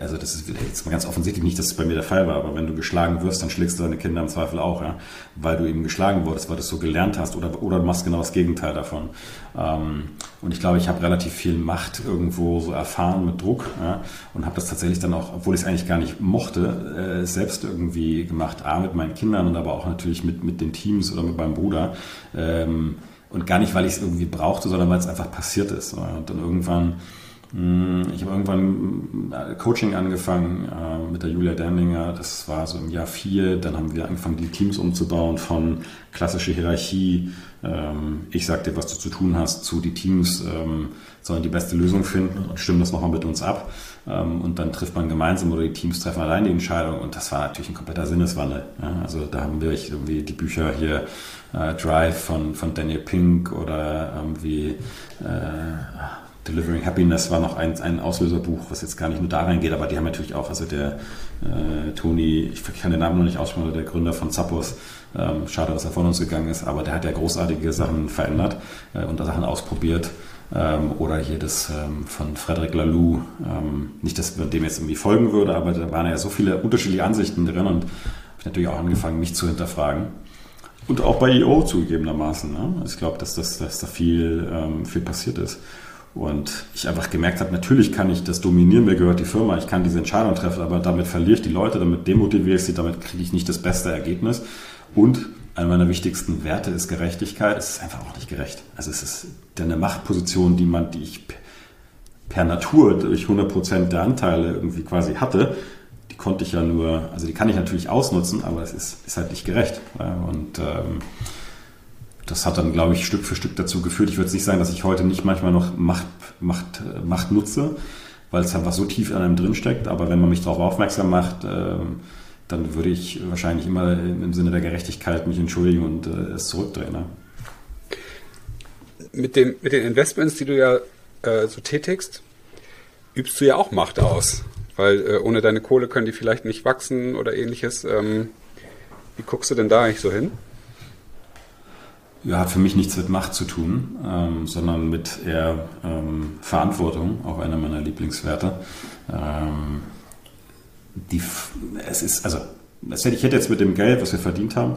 also das ist jetzt mal ganz offensichtlich nicht, dass es bei mir der Fall war, aber wenn du geschlagen wirst, dann schlägst du deine Kinder im Zweifel auch, ja, weil du eben geschlagen wurdest, weil du es so gelernt hast oder, oder du machst genau das Gegenteil davon. Ähm, und ich glaube, ich habe relativ viel Macht irgendwo so erfahren mit Druck ja, und habe das tatsächlich dann auch, obwohl ich es eigentlich gar nicht mochte, äh, selbst irgendwie gemacht, A, mit meinen Kindern und aber auch natürlich mit, mit den Teams oder mit meinem Bruder. Ähm, und gar nicht, weil ich es irgendwie brauchte, sondern weil es einfach passiert ist. Und dann irgendwann ich habe irgendwann äh, Coaching angefangen äh, mit der Julia Derninger. Das war so im Jahr vier. Dann haben wir angefangen, die Teams umzubauen von klassische Hierarchie. Ähm, ich sag dir, was du zu tun hast, zu die Teams ähm, sollen die beste Lösung finden und stimmen das nochmal mit uns ab. Ähm, und dann trifft man gemeinsam oder die Teams treffen allein die Entscheidung. Und das war natürlich ein kompletter Sinneswandel. Also da haben wir irgendwie die Bücher hier äh, Drive von, von Daniel Pink oder irgendwie Delivering Happiness war noch ein, ein Auslöserbuch, was jetzt gar nicht nur da reingeht, aber die haben natürlich auch, also der äh, Toni, ich kann den Namen noch nicht aussprechen, der Gründer von Zappos, ähm, schade, dass er von uns gegangen ist, aber der hat ja großartige Sachen verändert äh, und Sachen ausprobiert. Ähm, oder hier das ähm, von Frederic Laloux, ähm, nicht, dass man dem jetzt irgendwie folgen würde, aber da waren ja so viele unterschiedliche Ansichten drin und habe ich natürlich auch angefangen, mich zu hinterfragen. Und auch bei EO zugegebenermaßen. Ne? Ich glaube, dass, das, dass da viel, ähm, viel passiert ist. Und ich einfach gemerkt habe, natürlich kann ich das dominieren, mir gehört die Firma, ich kann diese Entscheidung treffen, aber damit verliere ich die Leute, damit demotiviere ich sie, damit kriege ich nicht das beste Ergebnis. Und einer meiner wichtigsten Werte ist Gerechtigkeit. Es ist einfach auch nicht gerecht. Also es ist eine Machtposition, die man, die ich per Natur durch 100% der Anteile irgendwie quasi hatte, die konnte ich ja nur, also die kann ich natürlich ausnutzen, aber es ist, ist halt nicht gerecht. Und ähm, das hat dann, glaube ich, Stück für Stück dazu geführt. Ich würde nicht sagen, dass ich heute nicht manchmal noch Macht, Macht, Macht nutze, weil es einfach so tief in einem drinsteckt. Aber wenn man mich darauf aufmerksam macht, äh, dann würde ich wahrscheinlich immer im Sinne der Gerechtigkeit mich entschuldigen und äh, es zurückdrehen. Ne? Mit, dem, mit den Investments, die du ja äh, so tätigst, übst du ja auch Macht aus. Weil äh, ohne deine Kohle können die vielleicht nicht wachsen oder ähnliches. Ähm, wie guckst du denn da eigentlich so hin? Ja, hat für mich nichts mit Macht zu tun, ähm, sondern mit eher ähm, Verantwortung, auch einer meiner Lieblingswerte. Ähm, die, es ist, also, das hätte ich hätte jetzt mit dem Geld, was wir verdient haben,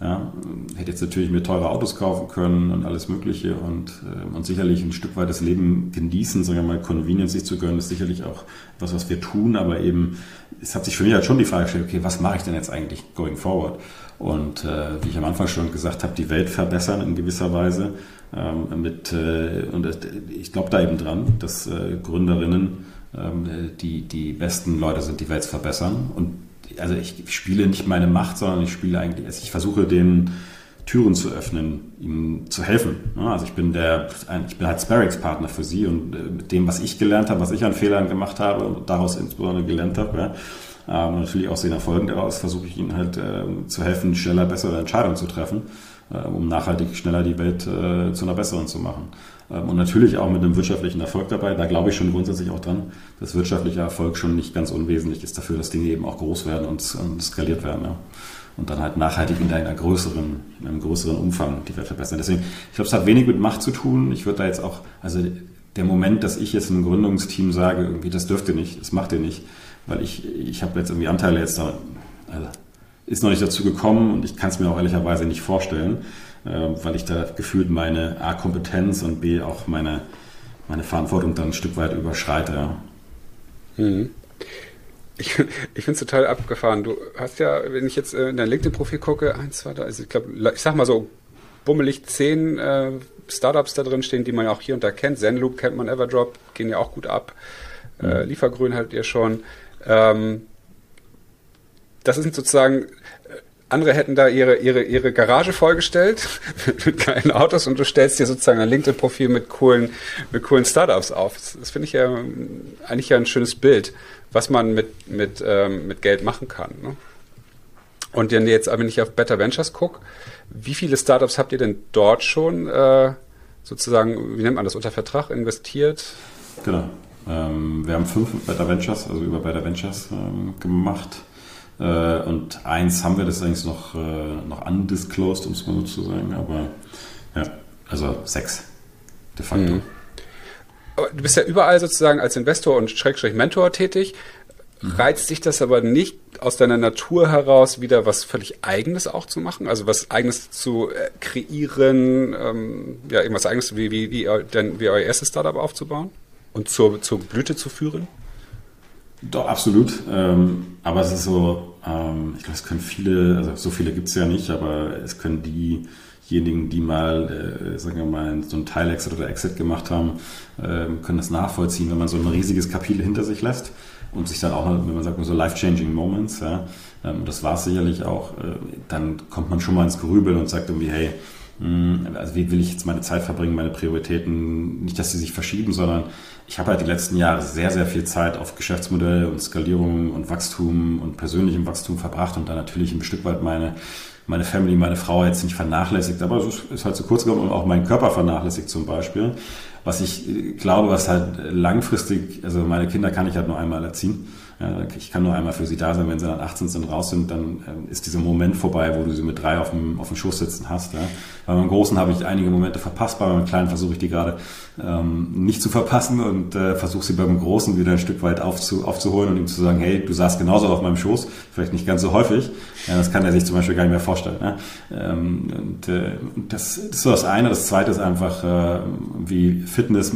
ja, hätte jetzt natürlich mir teure Autos kaufen können und alles Mögliche und, äh, und sicherlich ein Stück weit das Leben genießen, sagen wir mal, Convenience sich zu gönnen, ist sicherlich auch was, was wir tun, aber eben, es hat sich für mich halt schon die Frage gestellt, okay, was mache ich denn jetzt eigentlich going forward? Und äh, wie ich am Anfang schon gesagt habe, die Welt verbessern in gewisser Weise. Ähm, mit, äh, und ich glaube da eben dran, dass äh, Gründerinnen ähm, die, die besten Leute sind, die Welt verbessern. Und also ich spiele nicht meine Macht, sondern ich spiele eigentlich, also ich versuche denen Türen zu öffnen, ihnen zu helfen. Also ich bin der, ich bin halt Sparringspartner für sie und äh, mit dem, was ich gelernt habe, was ich an Fehlern gemacht habe und daraus insbesondere gelernt habe, ja, ähm, natürlich aus den Erfolgen daraus versuche ich ihnen halt äh, zu helfen, schneller bessere Entscheidungen zu treffen, äh, um nachhaltig schneller die Welt äh, zu einer besseren zu machen. Ähm, und natürlich auch mit einem wirtschaftlichen Erfolg dabei. Da glaube ich schon grundsätzlich auch dran, dass wirtschaftlicher Erfolg schon nicht ganz unwesentlich ist dafür, dass Dinge eben auch groß werden und, und skaliert werden. Ja. Und dann halt nachhaltig in einer größeren, in einem größeren Umfang die Welt verbessern. Deswegen, ich glaube, es hat wenig mit Macht zu tun. Ich würde da jetzt auch, also der Moment, dass ich jetzt einem Gründungsteam sage, irgendwie, das dürft ihr nicht, das macht ihr nicht, weil ich, ich habe jetzt irgendwie Anteile jetzt da, also ist noch nicht dazu gekommen und ich kann es mir auch ehrlicherweise nicht vorstellen, äh, weil ich da gefühlt meine A Kompetenz und B auch meine, meine Verantwortung dann ein Stück weit überschreite. Mhm. Ich, ich finde es total abgefahren. Du hast ja, wenn ich jetzt äh, in dein LinkedIn-Profil gucke, eins, zwei, drei, also ich glaube, ich sag mal so bummelig zehn äh, Startups da drin stehen, die man ja auch hier und da kennt. Zenloop kennt man, Everdrop, gehen ja auch gut ab. Äh, mhm. Äh, Liefergrün haltet ihr schon. Ähm, das sind sozusagen, äh, andere hätten da ihre, ihre, ihre Garage vollgestellt mit kleinen Autos und du stellst dir sozusagen ein LinkedIn-Profil mit coolen, mit coolen Startups auf. Das, das finde ich ja eigentlich ja ein schönes Bild, was man mit, mit, ähm, mit Geld machen kann. Ne? Und wenn jetzt, wenn ich auf Better Ventures gucke, wie viele Startups habt ihr denn dort schon äh, sozusagen, wie nennt man das, unter Vertrag investiert? Genau. Ähm, wir haben fünf Better Ventures, also über Better Ventures ähm, gemacht. Äh, und eins haben wir das eigentlich noch, äh, noch undisclosed, um es mal so zu sagen. Aber ja, also sechs de facto. Mhm. Du bist ja überall sozusagen als Investor und Schrägstrich Mentor tätig. Reizt sich das aber nicht aus deiner Natur heraus wieder was völlig Eigenes auch zu machen? Also was Eigenes zu äh, kreieren, ähm, ja, irgendwas Eigenes wie, wie, wie, denn, wie euer erstes Startup aufzubauen und zur, zur Blüte zu führen? Doch, absolut. Ähm, aber es ist so, ähm, ich glaube, es können viele, also so viele gibt es ja nicht, aber es können diejenigen, die mal, äh, sagen wir mal, so einen Teil-Exit oder Exit gemacht haben, äh, können das nachvollziehen, wenn man so ein riesiges Kapitel hinter sich lässt und sich dann auch, wenn man sagt, so life-changing Moments, ja, ähm, das war es sicherlich auch, äh, dann kommt man schon mal ins Grübeln und sagt irgendwie, hey, hm, also wie will ich jetzt meine Zeit verbringen, meine Prioritäten, nicht, dass sie sich verschieben, sondern ich habe halt die letzten Jahre sehr, sehr viel Zeit auf Geschäftsmodell und Skalierung und Wachstum und persönlichem Wachstum verbracht und dann natürlich ein Stück weit meine, meine Family, meine Frau jetzt nicht vernachlässigt, aber es ist halt zu kurz gekommen und auch meinen Körper vernachlässigt zum Beispiel was ich glaube, was halt langfristig, also meine Kinder kann ich halt nur einmal erziehen. Ich kann nur einmal für sie da sein, wenn sie dann 18 sind, raus sind, dann äh, ist dieser Moment vorbei, wo du sie mit drei auf dem, auf dem Schoß sitzen hast. Ja. Bei meinem Großen habe ich einige Momente verpasst, bei meinem Kleinen versuche ich die gerade ähm, nicht zu verpassen und äh, versuche sie beim Großen wieder ein Stück weit aufzu, aufzuholen und ihm zu sagen, hey, du saßt genauso auf meinem Schoß, vielleicht nicht ganz so häufig. Ja, das kann er sich zum Beispiel gar nicht mehr vorstellen. Ne? Ähm, und äh, das, das ist so das eine. Das zweite ist einfach, äh, wie Fitness,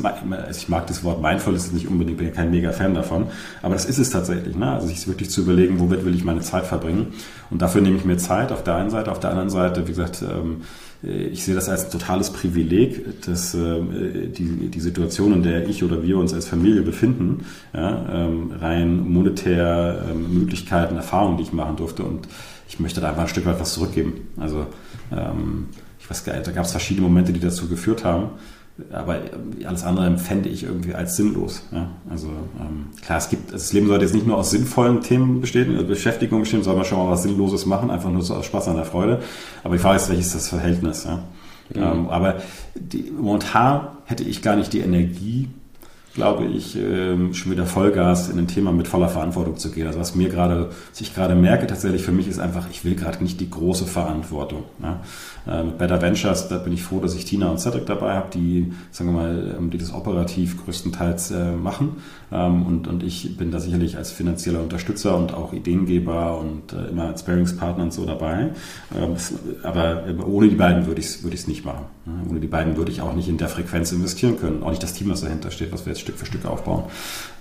ich mag das Wort mindful, ist nicht unbedingt, bin ja kein mega Fan davon, aber das ist es tatsächlich tatsächlich. Ne? Also sich wirklich zu überlegen, womit will ich meine Zeit verbringen. Und dafür nehme ich mir Zeit auf der einen Seite. Auf der anderen Seite, wie gesagt, ähm, ich sehe das als ein totales Privileg, dass äh, die, die Situation, in der ich oder wir uns als Familie befinden, ja, ähm, rein monetär ähm, Möglichkeiten, Erfahrungen, die ich machen durfte. Und ich möchte da einfach ein Stück weit was zurückgeben. Also ich weiß gar nicht, da gab es verschiedene Momente, die dazu geführt haben aber alles andere empfände ich irgendwie als sinnlos. Ja? Also ähm, klar, es gibt, das Leben sollte jetzt nicht nur aus sinnvollen Themen bestehen, also Beschäftigung bestehen, soll man schon mal was Sinnloses machen, einfach nur so aus Spaß an der Freude. Aber die Frage ist, welches ist das Verhältnis? Ja? Mhm. Ähm, aber die, momentan hätte ich gar nicht die Energie, glaube ich, ähm, schon wieder Vollgas in ein Thema mit voller Verantwortung zu gehen. Also was mir gerade, was ich gerade merke tatsächlich für mich ist einfach, ich will gerade nicht die große Verantwortung. Ja. Äh, mit Better Ventures, da bin ich froh, dass ich Tina und Cedric dabei habe, die, sagen wir mal, ähm, die das operativ größtenteils äh, machen. Ähm, und, und ich bin da sicherlich als finanzieller Unterstützer und auch Ideengeber und äh, immer als Sparingspartner und so dabei. aber ohne die beiden würde ich es würde nicht machen. Ohne die beiden würde ich auch nicht in der Frequenz investieren können. Auch nicht das Team, was dahinter steht, was wir jetzt Stück für Stück aufbauen.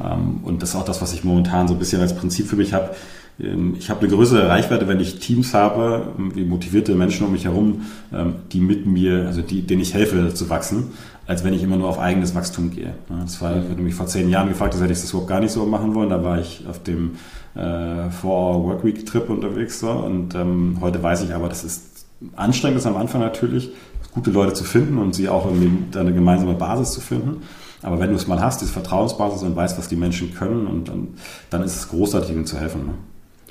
Ähm, und das ist auch das, was ich momentan so ein bisschen als Prinzip für mich habe. Ähm, ich habe eine größere Reichweite, wenn ich Teams habe, wie motivierte Menschen um mich herum, ähm, die mit mir, also die, denen ich helfe zu wachsen, als wenn ich immer nur auf eigenes Wachstum gehe. Das war, wenn du mich vor zehn Jahren gefragt hast, hätte ich das überhaupt gar nicht so machen wollen. Da war ich auf dem äh, 4-Hour Workweek Trip unterwegs so, und ähm, heute weiß ich aber, das ist anstrengend ist am Anfang natürlich, gute Leute zu finden und sie auch irgendwie eine gemeinsame Basis zu finden. Aber wenn du es mal hast, diese Vertrauensbasis und weißt, was die Menschen können, und, und dann ist es großartig, ihnen zu helfen. Ne?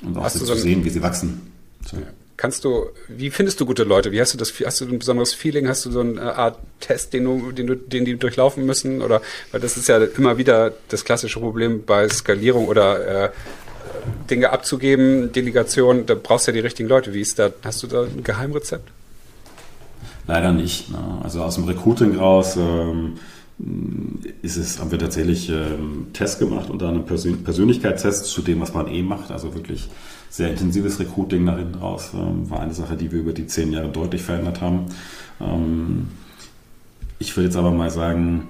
Und auch sie zu sehen, wie sie wachsen. So. Kannst du, wie findest du gute Leute? Wie hast du das, hast du ein besonderes Feeling? Hast du so eine Art Test, den du, den du, den die durchlaufen müssen? Oder, weil das ist ja immer wieder das klassische Problem bei Skalierung oder, äh, Dinge abzugeben, Delegation, da brauchst du ja die richtigen Leute. Wie ist da, hast du da ein Geheimrezept? Leider nicht. Ne? Also aus dem Recruiting raus, ähm, ist es, haben wir tatsächlich ähm, Tests gemacht, unter einem Persön Persönlichkeitstest zu dem, was man eh macht, also wirklich sehr intensives Recruiting nach hinten raus, ähm, war eine Sache, die wir über die zehn Jahre deutlich verändert haben. Ähm, ich würde jetzt aber mal sagen,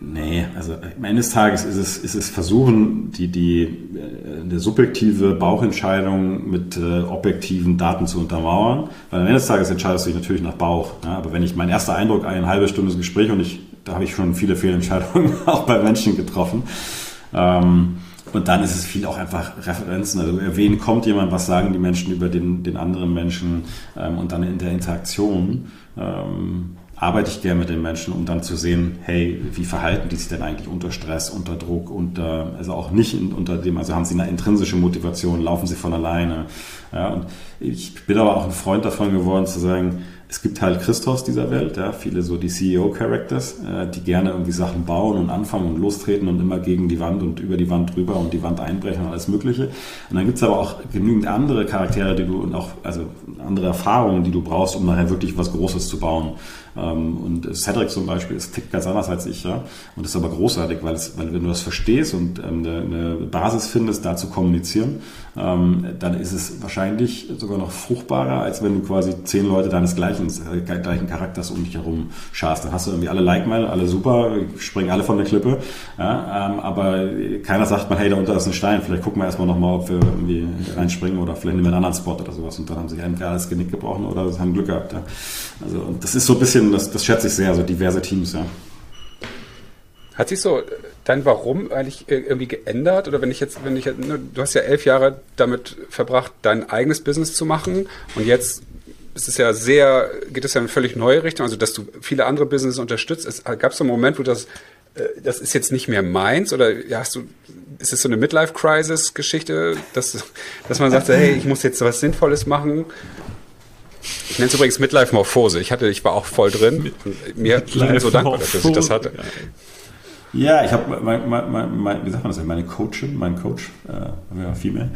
Nee, also am Ende des Tages ist es, ist es versuchen, die, die äh, eine subjektive Bauchentscheidung mit äh, objektiven Daten zu untermauern. Weil am Ende des Tages entscheidest du dich natürlich nach Bauch. Ja, aber wenn ich mein erster Eindruck eine halbe Stunde Gespräch und ich, da habe ich schon viele Fehlentscheidungen auch bei Menschen getroffen. Ähm, und dann ist es viel auch einfach Referenzen. Also wen kommt jemand, was sagen die Menschen über den, den anderen Menschen ähm, und dann in der Interaktion. Ähm, arbeite ich gerne mit den Menschen, um dann zu sehen, hey, wie verhalten die sich denn eigentlich unter Stress, unter Druck, unter, also auch nicht in, unter dem, also haben sie eine intrinsische Motivation, laufen sie von alleine. Ja, und ich bin aber auch ein Freund davon geworden zu sagen, es gibt halt Christos dieser Welt, ja, viele so die CEO-Characters, äh, die gerne irgendwie Sachen bauen und anfangen und lostreten und immer gegen die Wand und über die Wand drüber und die Wand einbrechen und alles Mögliche. Und dann gibt es aber auch genügend andere Charaktere, die du und auch also andere Erfahrungen, die du brauchst, um nachher wirklich was Großes zu bauen. Ähm, und Cedric zum Beispiel ist tickt ganz anders als ich, ja. Und das ist aber großartig, weil, es, weil wenn du das verstehst und ähm, eine Basis findest, da zu kommunizieren, ähm, dann ist es wahrscheinlich sogar noch fruchtbarer, als wenn du quasi zehn Leute deines gleichen, gleichen Charakters um dich herum scharst. Dann hast du irgendwie alle Like-Mail, alle super, springen alle von der Klippe, ja, aber keiner sagt mal, hey, da unter ist ein Stein, vielleicht gucken wir erstmal nochmal, ob wir irgendwie reinspringen oder vielleicht nehmen wir einen anderen Spot oder sowas und dann haben sie entweder alles Genick gebrochen oder haben Glück gehabt. Ja. Also und das ist so ein bisschen bisschen, das, das schätze ich sehr, so diverse Teams, ja. Hat sich so dein Warum eigentlich irgendwie geändert? Oder wenn ich jetzt, wenn ich, ne, du hast ja elf Jahre damit verbracht, dein eigenes Business zu machen und jetzt ist es ja sehr, geht es ja in eine völlig neue Richtung, also dass du viele andere Business unterstützt. Es gab so einen Moment, wo das, äh, das ist jetzt nicht mehr meins oder hast du, ist es so eine Midlife-Crisis-Geschichte, dass, dass man sagt, hey, ich muss jetzt was Sinnvolles machen ich nenne es übrigens Midlife-Morphose. Ich hatte, ich war auch voll drin. Mir bin so dankbar, dass ich das hatte. Ja, ich habe, wie sagt man das, meine Coachin, mein Coach, äh, ja, Female,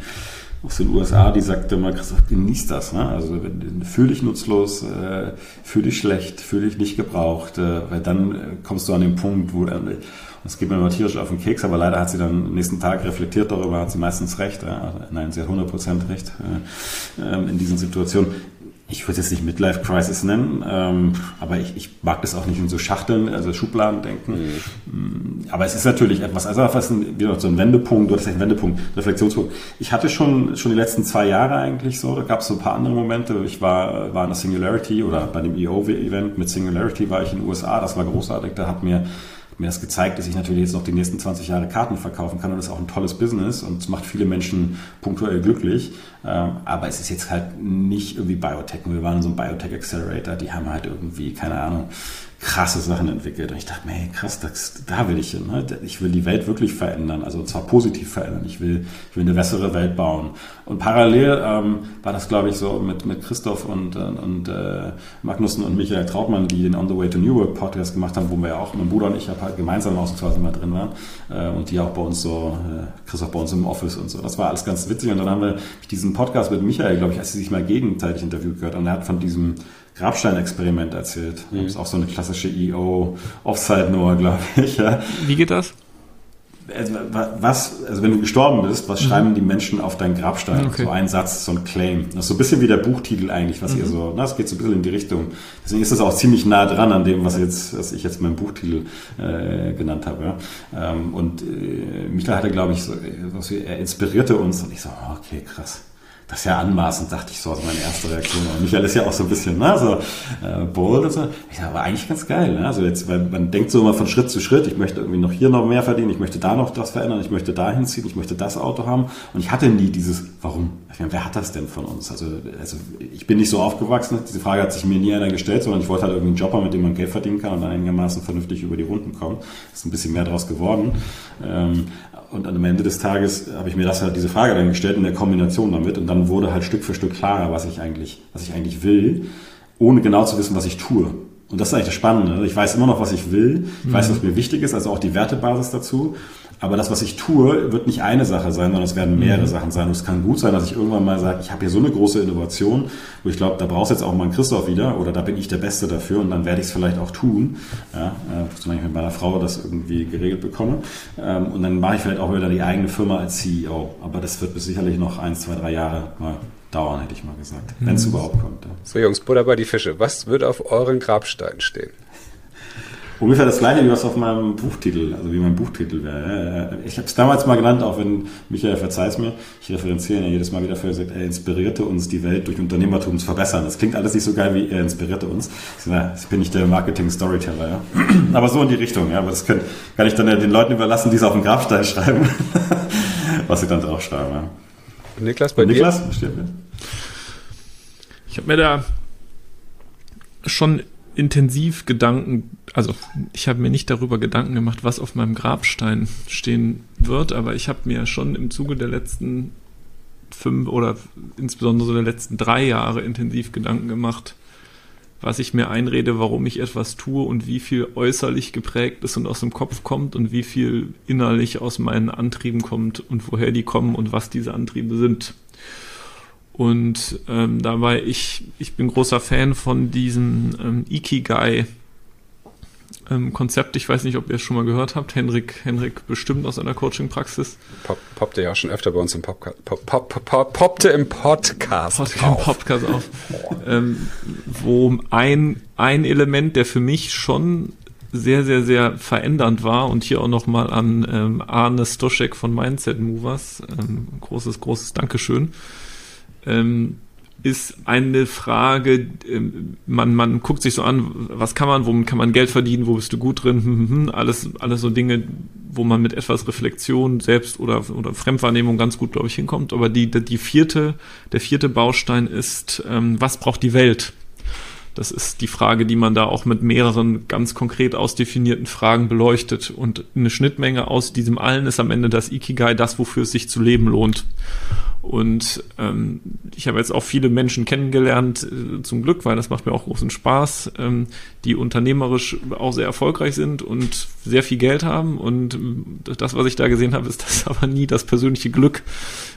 aus den USA, die sagte immer, Christoph, genieß das. Ne? Also fühl dich nutzlos, äh, fühl dich schlecht, fühl dich nicht gebraucht, äh, weil dann äh, kommst du an den Punkt, wo dann, das geht mir immer tierisch auf den Keks, aber leider hat sie dann am nächsten Tag reflektiert darüber, hat sie meistens recht. Ja? Nein, sie hat 100% recht äh, ähm, in diesen Situationen ich würde es nicht Midlife Crisis nennen, ähm, aber ich, ich mag das auch nicht in so Schachteln, also Schubladen denken. Mhm. Aber es ist natürlich etwas, also fast ein, wieder so ein Wendepunkt, du hattest einen Wendepunkt, Reflexionspunkt. Ich hatte schon, schon die letzten zwei Jahre eigentlich so, da gab es so ein paar andere Momente. Ich war, war in der Singularity oder bei dem EO-Event mit Singularity war ich in den USA, das war großartig, da hat mir mir das gezeigt, dass ich natürlich jetzt noch die nächsten 20 Jahre Karten verkaufen kann und das ist auch ein tolles Business und es macht viele Menschen punktuell glücklich. Ähm, aber es ist jetzt halt nicht irgendwie Biotech. Wir waren so einem Biotech Accelerator, die haben halt irgendwie, keine Ahnung, krasse Sachen entwickelt. Und ich dachte mir, hey, krass, das, da will ich hin. Ne? Ich will die Welt wirklich verändern, also zwar positiv verändern. Ich will, ich will eine bessere Welt bauen. Und parallel ähm, war das, glaube ich, so mit, mit Christoph und, und äh, Magnussen und Michael Trautmann, die den On the Way to New Work Podcast gemacht haben, wo wir ja auch, mein Bruder und ich halt gemeinsam ausnahmsweise mal drin waren. Äh, und die auch bei uns so, äh, Christoph bei uns im Office und so. Das war alles ganz witzig. Und dann haben wir diesen Podcast mit Michael, glaube ich, als sie sich mal gegenseitig interviewt gehört. Und er hat von diesem Grabstein-Experiment erzählt. Mhm. Das ist auch so eine klassische EO-Offside-Nummer, glaube ich. Ja. Wie geht das? Also, was, also wenn du gestorben bist, was mhm. schreiben die Menschen auf deinen Grabstein? Okay. So ein Satz, so ein Claim. Das ist so ein bisschen wie der Buchtitel eigentlich, was mhm. ihr so, na, das geht so ein bisschen in die Richtung. Deswegen ist es auch ziemlich nah dran an dem, was jetzt, was ich jetzt meinen Buchtitel äh, genannt habe. Ja. Ähm, und äh, Michael hatte, glaube ich, so, was, er inspirierte uns und ich so, okay, krass das ist ja anmaßend, dachte ich so, also meine erste Reaktion. Und Michael ist ja auch so ein bisschen, ne, so äh, bold und so. Ich sag, aber eigentlich ganz geil. Ne? Also jetzt, weil man denkt so immer von Schritt zu Schritt, ich möchte irgendwie noch hier noch mehr verdienen, ich möchte da noch das verändern, ich möchte da hinziehen, ich möchte das Auto haben. Und ich hatte nie dieses, warum? Ich meine, wer hat das denn von uns? Also, also ich bin nicht so aufgewachsen, diese Frage hat sich mir nie einer gestellt, sondern ich wollte halt irgendwie einen Job haben, mit dem man Geld verdienen kann und einigermaßen vernünftig über die Runden kommt. Ist ein bisschen mehr draus geworden. Ähm, und am Ende des Tages habe ich mir das halt diese Frage dann gestellt in der Kombination damit und dann wurde halt Stück für Stück klarer, was ich eigentlich, was ich eigentlich will, ohne genau zu wissen, was ich tue. Und das ist eigentlich das Spannende. Ich weiß immer noch, was ich will. Ich weiß, was mir wichtig ist, also auch die Wertebasis dazu. Aber das, was ich tue, wird nicht eine Sache sein, sondern es werden mehrere mhm. Sachen sein. Und es kann gut sein, dass ich irgendwann mal sage, ich habe hier so eine große Innovation, wo ich glaube, da brauchst jetzt auch mal einen Christoph wieder oder da bin ich der Beste dafür und dann werde ich es vielleicht auch tun, ja, äh, solange ich mit meiner Frau das irgendwie geregelt bekomme. Ähm, und dann mache ich vielleicht auch wieder die eigene Firma als CEO. Aber das wird bis sicherlich noch ein, zwei, drei Jahre mal dauern, hätte ich mal gesagt, wenn es mhm. überhaupt kommt. Ja. So Jungs, Butter bei die Fische. Was wird auf euren Grabsteinen stehen? Ungefähr das gleiche, wie was auf meinem Buchtitel, also wie mein Buchtitel wäre. Ich habe es damals mal genannt, auch wenn Michael verzeih's mir, ich referenziere ihn ja jedes Mal wieder für, er sagt, er inspirierte uns, die Welt durch Unternehmertum zu verbessern. Das klingt alles nicht so geil, wie er inspirierte uns. Ich, bin nicht der Marketing-Storyteller, ja. Aber so in die Richtung, ja. Aber das kann, kann ich dann ja den Leuten überlassen, die es auf den Grabstein schreiben, was sie dann draufschreiben, ja. Niklas, bei Niklas, dir? Ich habe mir da schon intensiv Gedanken, also ich habe mir nicht darüber Gedanken gemacht, was auf meinem Grabstein stehen wird, aber ich habe mir schon im Zuge der letzten fünf oder insbesondere der letzten drei Jahre intensiv Gedanken gemacht, was ich mir einrede, warum ich etwas tue und wie viel äußerlich geprägt ist und aus dem Kopf kommt und wie viel innerlich aus meinen Antrieben kommt und woher die kommen und was diese Antriebe sind. Und ähm, dabei, ich, ich bin großer Fan von diesem ähm, Ikigai. Ähm, Konzept, ich weiß nicht, ob ihr es schon mal gehört habt. Henrik, Henrik bestimmt aus einer Coaching-Praxis. Pop, poppte ja schon öfter bei uns im Podcast. Pop, pop, pop, poppte im Podcast. Poppte im Podcast auf. ähm, wo ein, ein Element, der für mich schon sehr, sehr, sehr verändernd war und hier auch nochmal an ähm, Arne Stoschek von Mindset Movers. Ähm, großes, großes Dankeschön ähm, ist eine Frage, ähm, man, man guckt sich so an, was kann man, womit kann man Geld verdienen, wo bist du gut drin, hm, hm, hm, alles, alles so Dinge, wo man mit etwas Reflexion selbst oder, oder Fremdwahrnehmung ganz gut, glaube ich, hinkommt. Aber die, die vierte, der vierte Baustein ist, ähm, was braucht die Welt? Das ist die Frage, die man da auch mit mehreren ganz konkret ausdefinierten Fragen beleuchtet. Und eine Schnittmenge aus diesem allen ist am Ende das Ikigai, das, wofür es sich zu leben lohnt. Und ähm, ich habe jetzt auch viele Menschen kennengelernt, äh, zum Glück, weil das macht mir auch großen Spaß, ähm, die unternehmerisch auch sehr erfolgreich sind und sehr viel Geld haben. Und äh, das, was ich da gesehen habe, ist das aber nie das persönliche Glück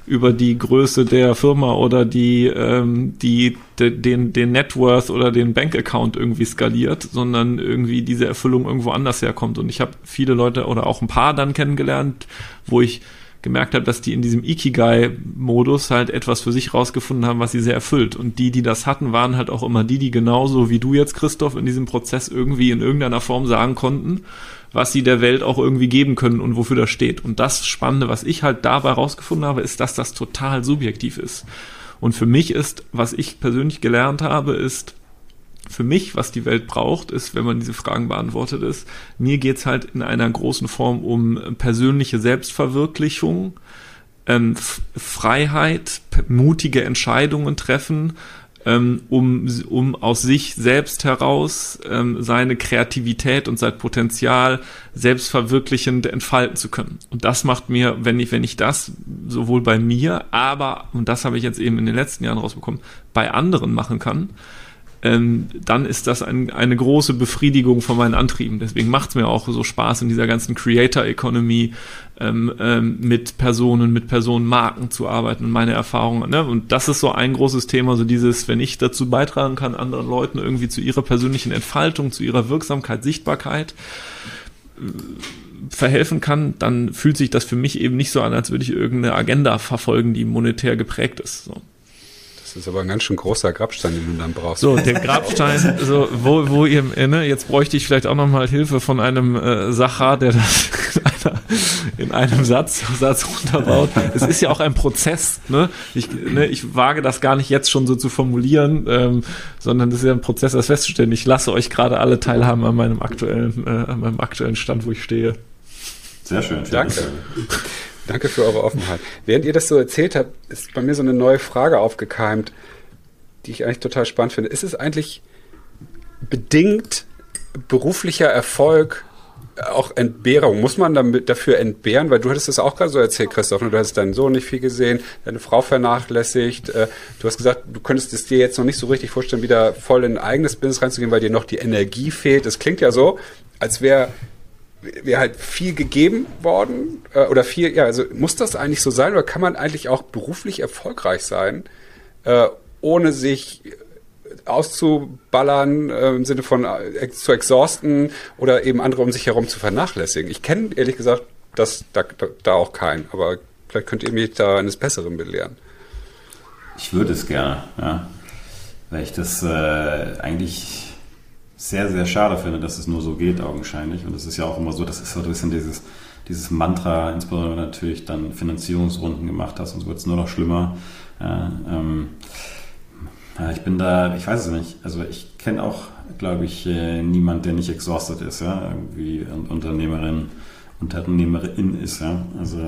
über die Größe der Firma oder die, ähm, die de, den, den Net Worth oder den Bankaccount irgendwie skaliert, sondern irgendwie diese Erfüllung irgendwo anders herkommt. Und ich habe viele Leute oder auch ein paar dann kennengelernt, wo ich gemerkt habe, dass die in diesem Ikigai-Modus halt etwas für sich rausgefunden haben, was sie sehr erfüllt. Und die, die das hatten, waren halt auch immer die, die genauso wie du jetzt, Christoph, in diesem Prozess irgendwie in irgendeiner Form sagen konnten, was sie der Welt auch irgendwie geben können und wofür das steht. Und das Spannende, was ich halt dabei rausgefunden habe, ist, dass das total subjektiv ist. Und für mich ist, was ich persönlich gelernt habe, ist, für mich, was die Welt braucht, ist, wenn man diese Fragen beantwortet ist, mir geht's halt in einer großen Form um persönliche Selbstverwirklichung, ähm, Freiheit, mutige Entscheidungen treffen, ähm, um, um aus sich selbst heraus ähm, seine Kreativität und sein Potenzial selbstverwirklichend entfalten zu können. Und das macht mir, wenn ich, wenn ich das sowohl bei mir, aber, und das habe ich jetzt eben in den letzten Jahren rausbekommen, bei anderen machen kann, ähm, dann ist das ein, eine große Befriedigung von meinen Antrieben. Deswegen macht es mir auch so Spaß in dieser ganzen Creator Economy ähm, ähm, mit Personen, mit Personenmarken zu arbeiten und meine Erfahrungen. Ne? Und das ist so ein großes Thema, so dieses, wenn ich dazu beitragen kann, anderen Leuten irgendwie zu ihrer persönlichen Entfaltung, zu ihrer Wirksamkeit, Sichtbarkeit, äh, verhelfen kann, dann fühlt sich das für mich eben nicht so an, als würde ich irgendeine Agenda verfolgen, die monetär geprägt ist. So. Das ist aber ein ganz schön großer Grabstein, den du dann brauchst. So, der Grabstein, so, wo, wo ihr, ne, jetzt bräuchte ich vielleicht auch nochmal Hilfe von einem äh, Sacher, der das in, einer, in einem Satz, Satz runterbaut. Es ist ja auch ein Prozess, ne? Ich, ne, ich wage das gar nicht jetzt schon so zu formulieren, ähm, sondern das ist ja ein Prozess, das festzustellen. Ich lasse euch gerade alle teilhaben an meinem aktuellen, äh, an meinem aktuellen Stand, wo ich stehe. Sehr schön. Danke. Danke für eure Offenheit. Während ihr das so erzählt habt, ist bei mir so eine neue Frage aufgekeimt, die ich eigentlich total spannend finde. Ist es eigentlich bedingt beruflicher Erfolg auch Entbehrung? Muss man damit dafür entbehren? Weil du hattest das auch gerade so erzählt, Christoph. Ne? Du hast deinen Sohn nicht viel gesehen, deine Frau vernachlässigt. Äh, du hast gesagt, du könntest es dir jetzt noch nicht so richtig vorstellen, wieder voll in ein eigenes Business reinzugehen, weil dir noch die Energie fehlt. Das klingt ja so, als wäre wäre halt viel gegeben worden äh, oder viel, ja, also muss das eigentlich so sein oder kann man eigentlich auch beruflich erfolgreich sein, äh, ohne sich auszuballern äh, im Sinne von äh, zu exhausten oder eben andere um sich herum zu vernachlässigen? Ich kenne ehrlich gesagt das, da, da, da auch keinen, aber vielleicht könnt ihr mich da eines Besseren belehren. Ich würde es gerne, ja. Weil ich das äh, eigentlich sehr, sehr schade finde, dass es nur so geht, augenscheinlich. Und es ist ja auch immer so, das ist so ein bisschen dieses, dieses Mantra, insbesondere natürlich dann Finanzierungsrunden gemacht hast, und so wird es nur noch schlimmer. Ja, ähm, ich bin da, ich weiß es nicht. Also ich kenne auch, glaube ich, äh, niemand, der nicht exhausted ist, ja, irgendwie Unternehmerin, Unternehmerin ist, ja. Also,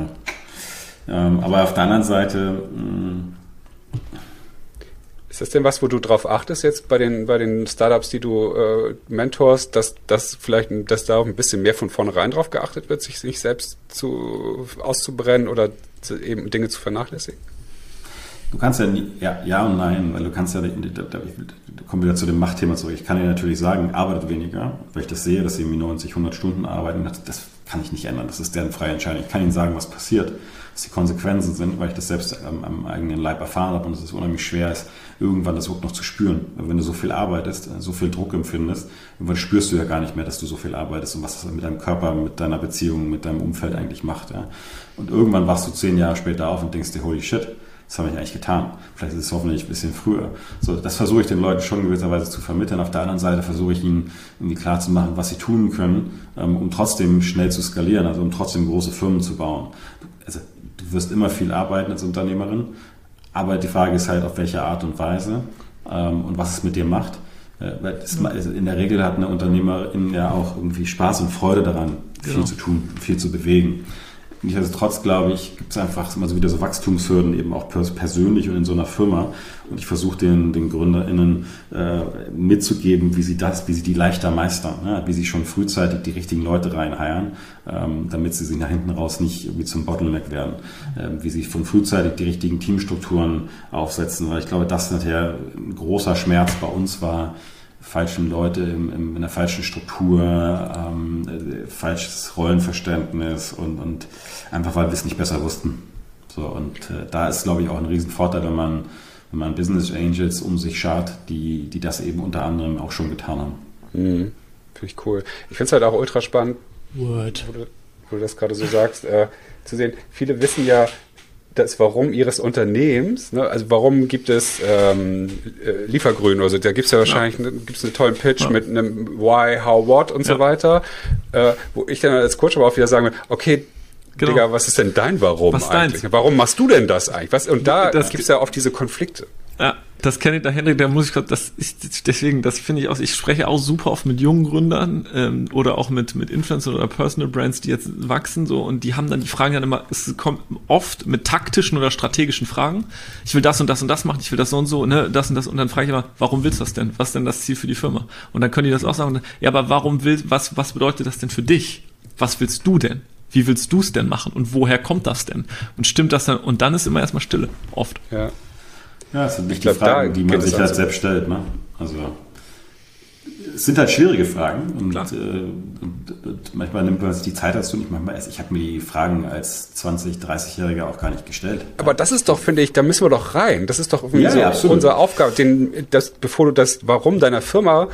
ähm, aber auf der anderen Seite, mh, mm, ist das denn was, wo du drauf achtest jetzt bei den, bei den Startups, die du äh, mentorst, dass, dass vielleicht, dass da auch ein bisschen mehr von vornherein drauf geachtet wird, sich nicht selbst zu, auszubrennen oder zu, eben Dinge zu vernachlässigen? Du kannst ja, nie, ja, ja und nein, weil du kannst ja, da, da, kommen wieder zu dem Machtthema zurück. Ich kann dir natürlich sagen, arbeitet weniger, weil ich das sehe, dass sie 90, 100 Stunden arbeiten. Das, das kann ich nicht ändern. Das ist deren freie Entscheidung. Ich kann ihnen sagen, was passiert was die Konsequenzen sind, weil ich das selbst am, am eigenen Leib erfahren habe und es ist unheimlich schwer ist, irgendwann das überhaupt noch zu spüren. Wenn du so viel arbeitest, so viel Druck empfindest, irgendwann spürst du ja gar nicht mehr, dass du so viel arbeitest und was das mit deinem Körper, mit deiner Beziehung, mit deinem Umfeld eigentlich macht. Ja. Und irgendwann wachst du zehn Jahre später auf und denkst dir, holy shit, das habe ich eigentlich getan. Vielleicht ist es hoffentlich ein bisschen früher. So, das versuche ich den Leuten schon gewisserweise zu vermitteln. Auf der anderen Seite versuche ich ihnen irgendwie klar zu machen, was sie tun können, ähm, um trotzdem schnell zu skalieren, also um trotzdem große Firmen zu bauen. Also du wirst immer viel arbeiten als Unternehmerin, aber die Frage ist halt, auf welche Art und Weise ähm, und was es mit dir macht. Äh, weil das, also in der Regel hat eine Unternehmerin ja auch irgendwie Spaß und Freude daran, viel genau. zu tun, viel zu bewegen. Nichtsdestotrotz, glaube ich, gibt es einfach immer so wieder so Wachstumshürden, eben auch persönlich und in so einer Firma. Und ich versuche den, den GründerInnen äh, mitzugeben, wie sie das, wie sie die leichter meistern, ne? wie sie schon frühzeitig die richtigen Leute reinheiern, ähm, damit sie sich nach hinten raus nicht irgendwie zum Bottleneck werden. Ähm, wie sie von frühzeitig die richtigen Teamstrukturen aufsetzen. Weil ich glaube, das nachher ein großer Schmerz bei uns war, falschen Leute im, im, in der falschen Struktur, ähm, äh, falsches Rollenverständnis und, und einfach weil wir es nicht besser wussten. So, und äh, da ist, glaube ich, auch ein Riesenvorteil, wenn man, wenn man Business Angels um sich schart, die, die das eben unter anderem auch schon getan haben. Mhm. Finde ich cool. Ich finde es halt auch ultra spannend. Wo, du, wo du das gerade so sagst, äh, zu sehen. Viele wissen ja, das Warum ihres Unternehmens, ne? also warum gibt es ähm, äh, Liefergrün oder so, da gibt es ja wahrscheinlich ja. Ne, gibt's einen tollen Pitch ja. mit einem Why, How, What und ja. so weiter, äh, wo ich dann als Coach aber auch wieder sagen will, okay, genau. Digga, was ist denn dein Warum was eigentlich? Deins? Warum machst du denn das eigentlich? Was, und da gibt es ja oft diese Konflikte. Ja, das kenne ich, da Henrik, da muss ich, das ist deswegen, das finde ich auch, ich spreche auch super oft mit jungen Gründern ähm, oder auch mit mit Influencern oder Personal Brands, die jetzt wachsen so und die haben dann die Fragen dann immer, es kommt oft mit taktischen oder strategischen Fragen. Ich will das und das und das machen, ich will das so und so, ne, das und das und dann frage ich immer, warum willst du das denn? Was ist denn das Ziel für die Firma? Und dann können die das auch sagen, ja, aber warum willst, was was bedeutet das denn für dich? Was willst du denn? Wie willst du es denn machen? Und woher kommt das denn? Und stimmt das dann? Und dann ist immer erstmal Stille, oft. Ja. Ja, das sind nicht die Fragen, die man sich halt so. selbst stellt. Ne? Also es sind halt schwierige Fragen und, äh, und, und, manchmal nimmt man sich die Zeit dazu nicht. Manchmal, ich habe mir die Fragen als 20, 30-Jähriger auch gar nicht gestellt. Aber das ist doch, finde ich, da müssen wir doch rein. Das ist doch ja, so ja, unsere Aufgabe. Den, das, bevor du das Warum deiner Firma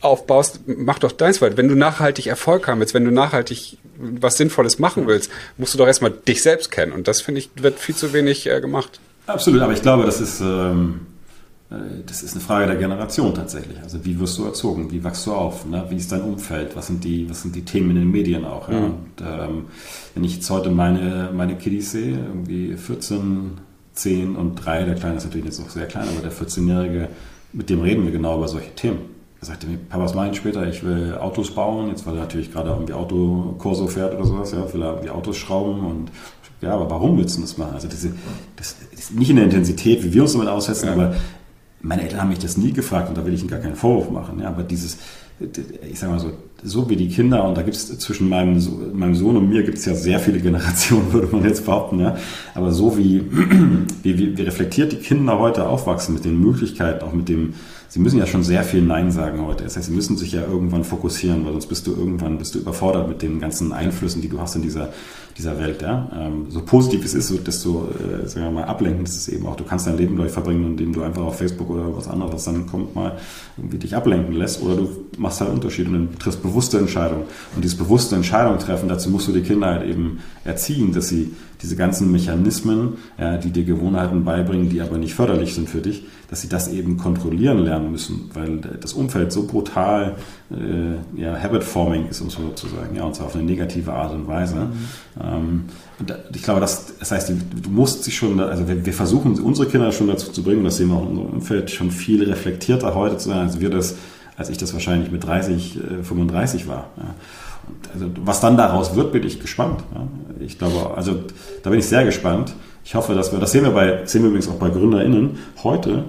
aufbaust, mach doch deins weiter. Wenn du nachhaltig Erfolg haben willst, wenn du nachhaltig was Sinnvolles machen willst, musst du doch erstmal dich selbst kennen. Und das, finde ich, wird viel zu wenig äh, gemacht. Absolut, aber ich glaube, das ist, ähm, äh, das ist eine Frage der Generation tatsächlich. Also wie wirst du erzogen? Wie wachst du auf? Ne? Wie ist dein Umfeld? Was sind die, was sind die Themen in den Medien auch? Ja? Mhm. Und, ähm, wenn ich jetzt heute meine, meine Kiddies sehe, irgendwie 14, 10 und 3, der Kleine ist natürlich jetzt noch sehr klein, aber der 14-Jährige, mit dem reden wir genau über solche Themen. Er sagte mir, Papa, was meine ich später? Ich will Autos bauen. Jetzt, weil er natürlich gerade irgendwie Autokurso fährt oder sowas, ja, will er irgendwie Autos schrauben und ja, aber warum willst du das machen? Also diese, das ist nicht in der Intensität, wie wir uns damit aussetzen, ja. aber meine Eltern haben mich das nie gefragt und da will ich ihnen gar keinen Vorwurf machen. Ja, aber dieses, ich sage mal so, so wie die Kinder, und da gibt es zwischen meinem, meinem Sohn und mir gibt es ja sehr viele Generationen, würde man jetzt behaupten, ja. Aber so wie, wie, wie reflektiert die Kinder heute aufwachsen mit den Möglichkeiten, auch mit dem, sie müssen ja schon sehr viel Nein sagen heute. Das heißt, sie müssen sich ja irgendwann fokussieren, weil sonst bist du irgendwann, bist du überfordert mit den ganzen Einflüssen, die du hast in dieser dieser Welt. Ja? Ähm, so positiv es ist, desto äh, sagen wir mal, ablenkend ist es eben auch. Du kannst dein Leben gleich verbringen, indem du einfach auf Facebook oder was anderes dann kommt mal irgendwie dich ablenken lässt oder du machst halt Unterschied und dann triffst bewusste Entscheidungen. Und dieses bewusste Entscheidung treffen, dazu musst du die Kinder halt eben erziehen, dass sie diese ganzen Mechanismen, ja, die dir Gewohnheiten beibringen, die aber nicht förderlich sind für dich, dass sie das eben kontrollieren lernen müssen, weil das Umfeld so brutal äh, ja, Habit-Forming ist, um es so zu sagen, ja, und zwar auf eine negative Art und Weise. Mhm. Ähm, und ich glaube, das, das heißt, du musst sich schon, also wir, wir, versuchen unsere Kinder schon dazu zu bringen, dass sie auch in unserem Umfeld schon viel reflektierter heute zu sein, als wir das, als ich das wahrscheinlich mit 30, äh, 35 war. Ja. Also, was dann daraus wird, bin ich gespannt. Ja. Ich glaube, also da bin ich sehr gespannt. Ich hoffe, dass wir, das sehen wir bei, sehen wir übrigens auch bei GründerInnen heute,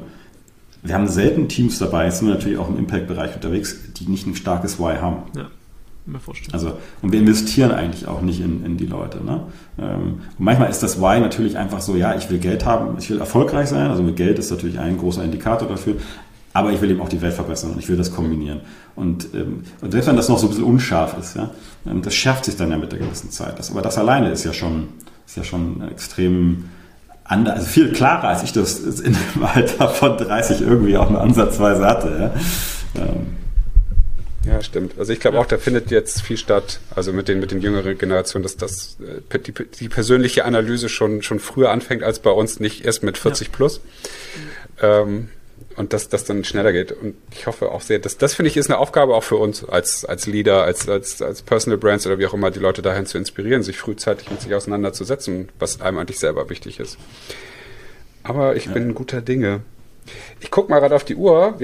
wir haben selten Teams dabei, sind wir natürlich auch im Impact-Bereich unterwegs, die nicht ein starkes Why haben. Ja, mir vorstellen. Also, und wir investieren eigentlich auch nicht in, in die Leute. Ne? Ähm, und manchmal ist das Why natürlich einfach so, ja, ich will Geld haben, ich will erfolgreich sein, also mit Geld ist natürlich ein großer Indikator dafür, aber ich will eben auch die Welt verbessern und ich will das kombinieren. Und, ähm, und selbst wenn das noch so ein bisschen unscharf ist, ja, ähm, das schärft sich dann ja mit der gewissen Zeit. Das, aber das alleine ist ja schon, ist ja schon extrem anders, also viel klarer, als ich das in dem Alter von 30 irgendwie auch nur ansatzweise hatte. Ja, ähm. ja stimmt. Also ich glaube auch, da findet jetzt viel statt, also mit den, mit den jüngeren Generationen, dass das, äh, die, die persönliche Analyse schon, schon früher anfängt als bei uns, nicht erst mit 40 ja. plus. Ähm, und dass das dann schneller geht. Und ich hoffe auch sehr, dass das finde ich ist eine Aufgabe auch für uns als, als Leader, als, als, als Personal Brands oder wie auch immer, die Leute dahin zu inspirieren, sich frühzeitig mit sich auseinanderzusetzen, was einem eigentlich selber wichtig ist. Aber ich ja. bin guter Dinge. Ich guck mal gerade auf die Uhr.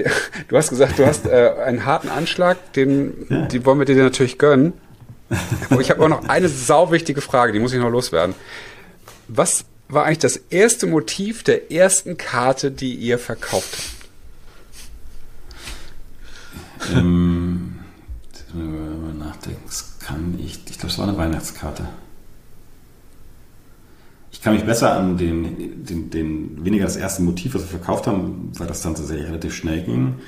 Du hast gesagt, du hast äh, einen harten Anschlag, den ja. die wollen wir dir natürlich gönnen. Aber ich habe auch noch eine sauwichtige Frage, die muss ich noch loswerden. Was war eigentlich das erste Motiv der ersten Karte, die ihr verkauft habt? ähm, wenn man nachdenken kann, ich, ich glaube, es war eine Weihnachtskarte. Ich kann mich besser an den, den, den, weniger das erste Motiv, was wir verkauft haben, weil das dann tatsächlich relativ schnell ging,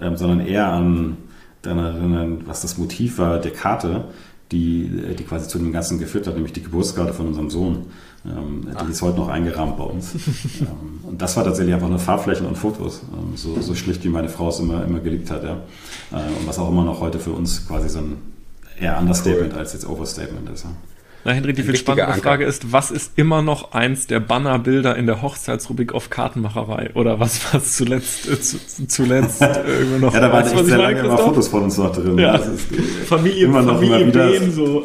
ähm, sondern eher an daran erinnern, was das Motiv war der Karte, die, die quasi zu dem Ganzen geführt hat, nämlich die Geburtskarte von unserem Sohn. Ähm, die ist heute noch eingerahmt bei uns. ähm, und das war tatsächlich einfach nur Farbflächen und Fotos. Ähm, so, so schlicht, wie meine Frau es immer, immer geliebt hat. Ja. Äh, und was auch immer noch heute für uns quasi so ein eher Understatement cool. als jetzt Overstatement ist. Ja. Na, Henry, die viel spannende Anker. Frage ist, was ist immer noch eins der Bannerbilder in der Hochzeitsrubrik auf Kartenmacherei? Oder was war zuletzt, äh, zu, zuletzt irgendwo noch? ja, da waren echt sehr lange immer Fotos von uns noch drin. Ja. Familie, immer noch Familie immer wieder. So.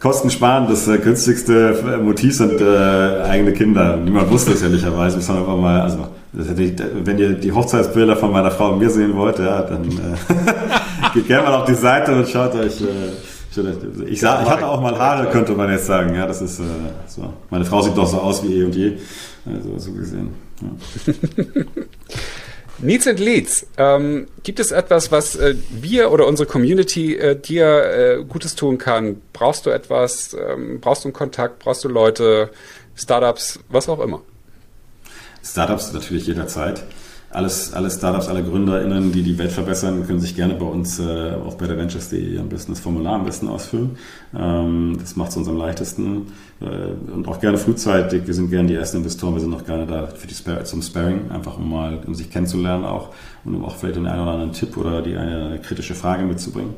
Kosten sparen, das äh, günstigste äh, Motiv sind äh, eigene Kinder. Niemand wusste es ehrlicherweise. Ich einfach mal, also wenn ihr die Hochzeitsbilder von meiner Frau und mir sehen wollt, ja, dann äh, geht gerne mal auf die Seite und schaut euch. Äh, ich, sah, ich hatte auch mal Haare, könnte man jetzt sagen. Ja, das ist äh, so. Meine Frau sieht doch so aus wie eh und je. Also so gesehen. Ja. Needs and Leads. Ähm, gibt es etwas, was äh, wir oder unsere Community äh, dir äh, Gutes tun kann? Brauchst du etwas? Ähm, brauchst du einen Kontakt? Brauchst du Leute? Startups? Was auch immer. Startups natürlich jederzeit alles, alle Startups, alle GründerInnen, die die Welt verbessern, können sich gerne bei uns äh, auf betterventures.de am besten das Formular am besten ausfüllen. Ähm, das macht es uns am leichtesten. Äh, und auch gerne frühzeitig. Wir sind gerne die ersten Investoren. Wir sind auch gerne da für die Spar zum Sparring, einfach um mal um sich kennenzulernen auch und um auch vielleicht den einen oder anderen Tipp oder die eine kritische Frage mitzubringen.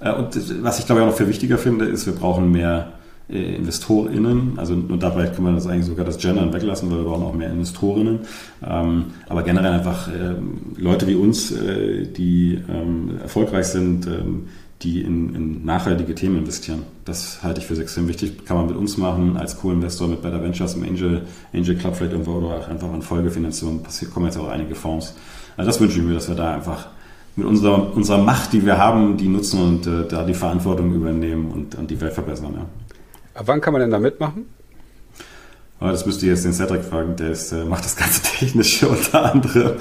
Äh, und was ich glaube ich auch noch viel wichtiger finde, ist, wir brauchen mehr äh, InvestorInnen, also und dabei kann man das eigentlich sogar das Gendern weglassen, weil wir brauchen auch mehr InvestorInnen. Ähm, aber generell einfach äh, Leute wie uns, die ähm, erfolgreich sind, ähm, die in, in, nachhaltige Themen investieren. Das halte ich für extrem wichtig. Kann man mit uns machen, als Co-Investor mit Better Ventures im Angel, Angel Club vielleicht irgendwo oder auch einfach an Folgefinanzierung. Passiert, kommen jetzt auch einige Fonds. Also das wünsche ich mir, dass wir da einfach mit unserer, unserer Macht, die wir haben, die nutzen und äh, da die Verantwortung übernehmen und, und die Welt verbessern. Ja. Ab wann kann man denn da mitmachen? Aber das müsst ihr jetzt den Cedric fragen, der ist, äh, macht das ganze Technische unter anderem.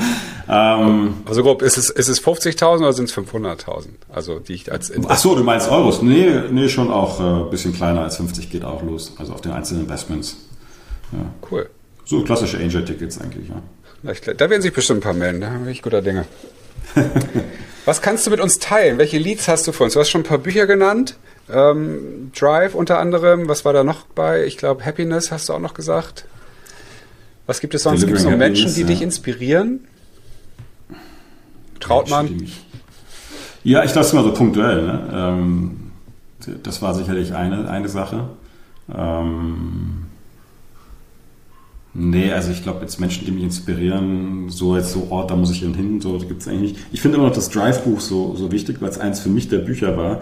Ähm, also grob, ist es, ist es 50.000 oder sind es 500.000? Also die ich als Ach so, du meinst Euros? Nee, nee schon auch ein äh, bisschen kleiner als 50 geht auch los. Also auf den einzelnen Investments. Ja. Cool. So klassische Angel-Tickets eigentlich, ja. Da werden sich bestimmt ein paar melden, da bin ich guter Dinge. Was kannst du mit uns teilen? Welche Leads hast du für uns? Du hast schon ein paar Bücher genannt. Ähm, Drive unter anderem. Was war da noch bei? Ich glaube, Happiness hast du auch noch gesagt. Was gibt es sonst? Gibt es noch Menschen, die ja. dich inspirieren? Traut man? Ja, ich ist immer so punktuell. Ne? Ähm, das war sicherlich eine, eine Sache. Ähm, Nee, also ich glaube, jetzt Menschen, die mich inspirieren, so jetzt so, oh, da muss ich hin, so gibt es eigentlich nicht. Ich finde immer noch das Drive-Buch so, so wichtig, weil es eins für mich der Bücher war.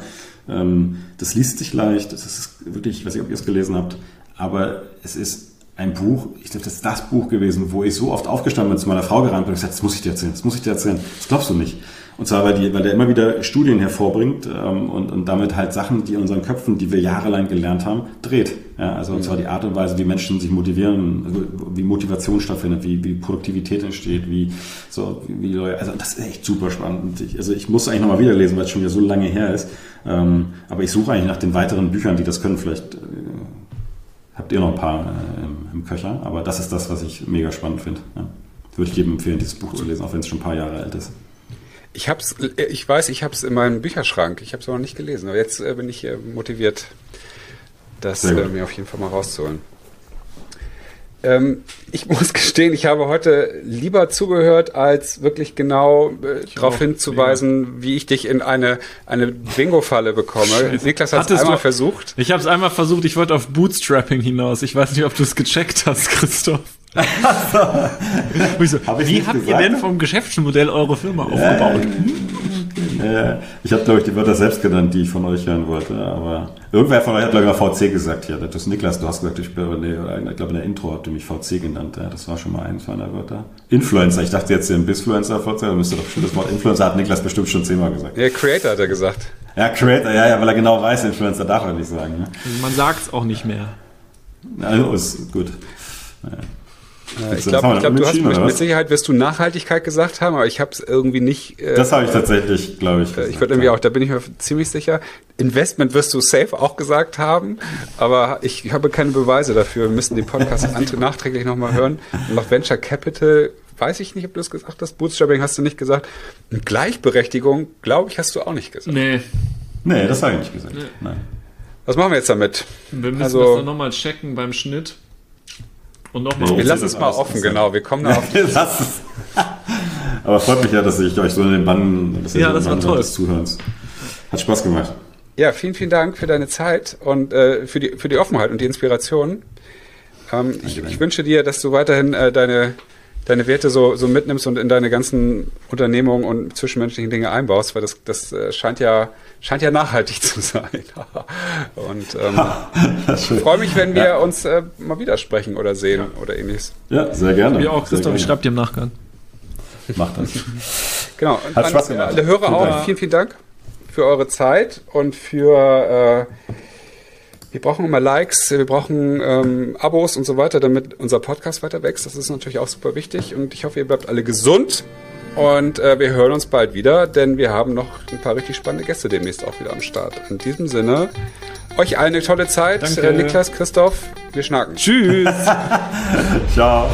Ähm, das liest sich leicht, das ist wirklich, ich weiß nicht, ob ihr es gelesen habt, aber es ist ein Buch, ich glaube, das ist das Buch gewesen, wo ich so oft aufgestanden bin, zu meiner Frau gerannt bin und gesagt, das muss ich dir erzählen, das muss ich dir erzählen, das glaubst du nicht. Und zwar, weil, die, weil der immer wieder Studien hervorbringt ähm, und, und damit halt Sachen, die in unseren Köpfen, die wir jahrelang gelernt haben, dreht. Ja, also und zwar die Art und Weise, wie Menschen sich motivieren, also wie Motivation stattfindet, wie, wie Produktivität entsteht, wie so, wie Leute, also das ist echt super spannend. Ich, also ich muss eigentlich nochmal wieder lesen, weil es schon wieder so lange her ist. Ähm, aber ich suche eigentlich nach den weiteren Büchern, die das können. Vielleicht äh, habt ihr noch ein paar äh, im, im, Köcher, aber das ist das, was ich mega spannend finde. Ja. Würde ich jedem empfehlen, dieses Buch zu lesen, auch wenn es schon ein paar Jahre alt ist. Ich hab's, ich weiß, ich habe es in meinem Bücherschrank. Ich habe es aber noch nicht gelesen. Aber jetzt äh, bin ich äh, motiviert, das äh, mir auf jeden Fall mal rauszuholen. Ähm, ich muss gestehen, ich habe heute lieber zugehört, als wirklich genau äh, darauf hinzuweisen, ja. wie ich dich in eine, eine Bingo-Falle bekomme. Niklas hat es einmal du, versucht. Ich habe es einmal versucht, ich wollte auf Bootstrapping hinaus. Ich weiß nicht, ob du es gecheckt hast, Christoph so, hab wie habt gesagt? ihr denn vom Geschäftsmodell eure Firma aufgebaut? Äh, ich habe, glaube ich, die Wörter selbst genannt, die ich von euch hören wollte. Aber irgendwer von euch hat, glaube ich, mal VC gesagt hier. Das ist Niklas, du hast gesagt, ich, nee, ich glaube, in der Intro habt ihr mich VC genannt. Ja, das war schon mal eines meiner Wörter. Influencer. Ich dachte jetzt, ihr ein Bisfluencer VC, da müsste doch bestimmt das Wort Influencer hat Niklas bestimmt schon zehnmal gesagt. Ja, Creator hat er gesagt. Ja, Creator, ja, ja, weil er genau weiß, Influencer darf er nicht sagen. Ne? Man sagt es auch nicht mehr. Also, ist gut. Naja. Ja, ich glaube, glaub, du hast mit, mit, Sicherheit wirst du Nachhaltigkeit gesagt haben, aber ich habe es irgendwie nicht. Äh, das habe ich tatsächlich, glaube ich. Gesagt, ich würde irgendwie ja. auch, da bin ich mir ziemlich sicher. Investment wirst du safe auch gesagt haben, aber ich habe keine Beweise dafür. Wir müssen den Podcast nachträglich nochmal hören. Und noch Venture Capital, weiß ich nicht, ob du das gesagt hast. Bootstrapping hast du nicht gesagt. Und Gleichberechtigung, glaube ich, hast du auch nicht gesagt. Nee. Nee, das habe ich nicht gesagt. Nee. Nein. Was machen wir jetzt damit? Wir müssen also, das dann nochmal checken beim Schnitt. Und nochmal. Wir lassen es mal offen, genau. Wir kommen da auf. Lass es. Aber freut mich ja, dass ich euch so in den Bann, dass ihr ja, so das war toll. des Zuhörens. Hat Spaß gemacht. Ja, vielen, vielen Dank für deine Zeit und äh, für, die, für die Offenheit und die Inspiration. Ähm, ich, ich, wünsche dir, dass du weiterhin äh, deine deine Werte so, so mitnimmst und in deine ganzen Unternehmungen und zwischenmenschlichen Dinge einbaust, weil das, das äh, scheint ja scheint ja nachhaltig zu sein. und ähm, ich freue mich, wenn wir ja. uns äh, mal widersprechen oder sehen ja. oder ähnliches. Ja, sehr gerne. Wie auch, Christoph, ich schreibe dir im Nachgang. Macht das. genau. Und Hat Spaß gemacht. Alle Hörer auch, vielen, vielen Dank für eure Zeit und für äh, wir brauchen immer Likes, wir brauchen ähm, Abos und so weiter, damit unser Podcast weiter wächst. Das ist natürlich auch super wichtig und ich hoffe, ihr bleibt alle gesund und äh, wir hören uns bald wieder, denn wir haben noch ein paar richtig spannende Gäste demnächst auch wieder am Start. In diesem Sinne, euch allen eine tolle Zeit. Äh, Niklas, Christoph, wir schnacken. Tschüss. Ciao.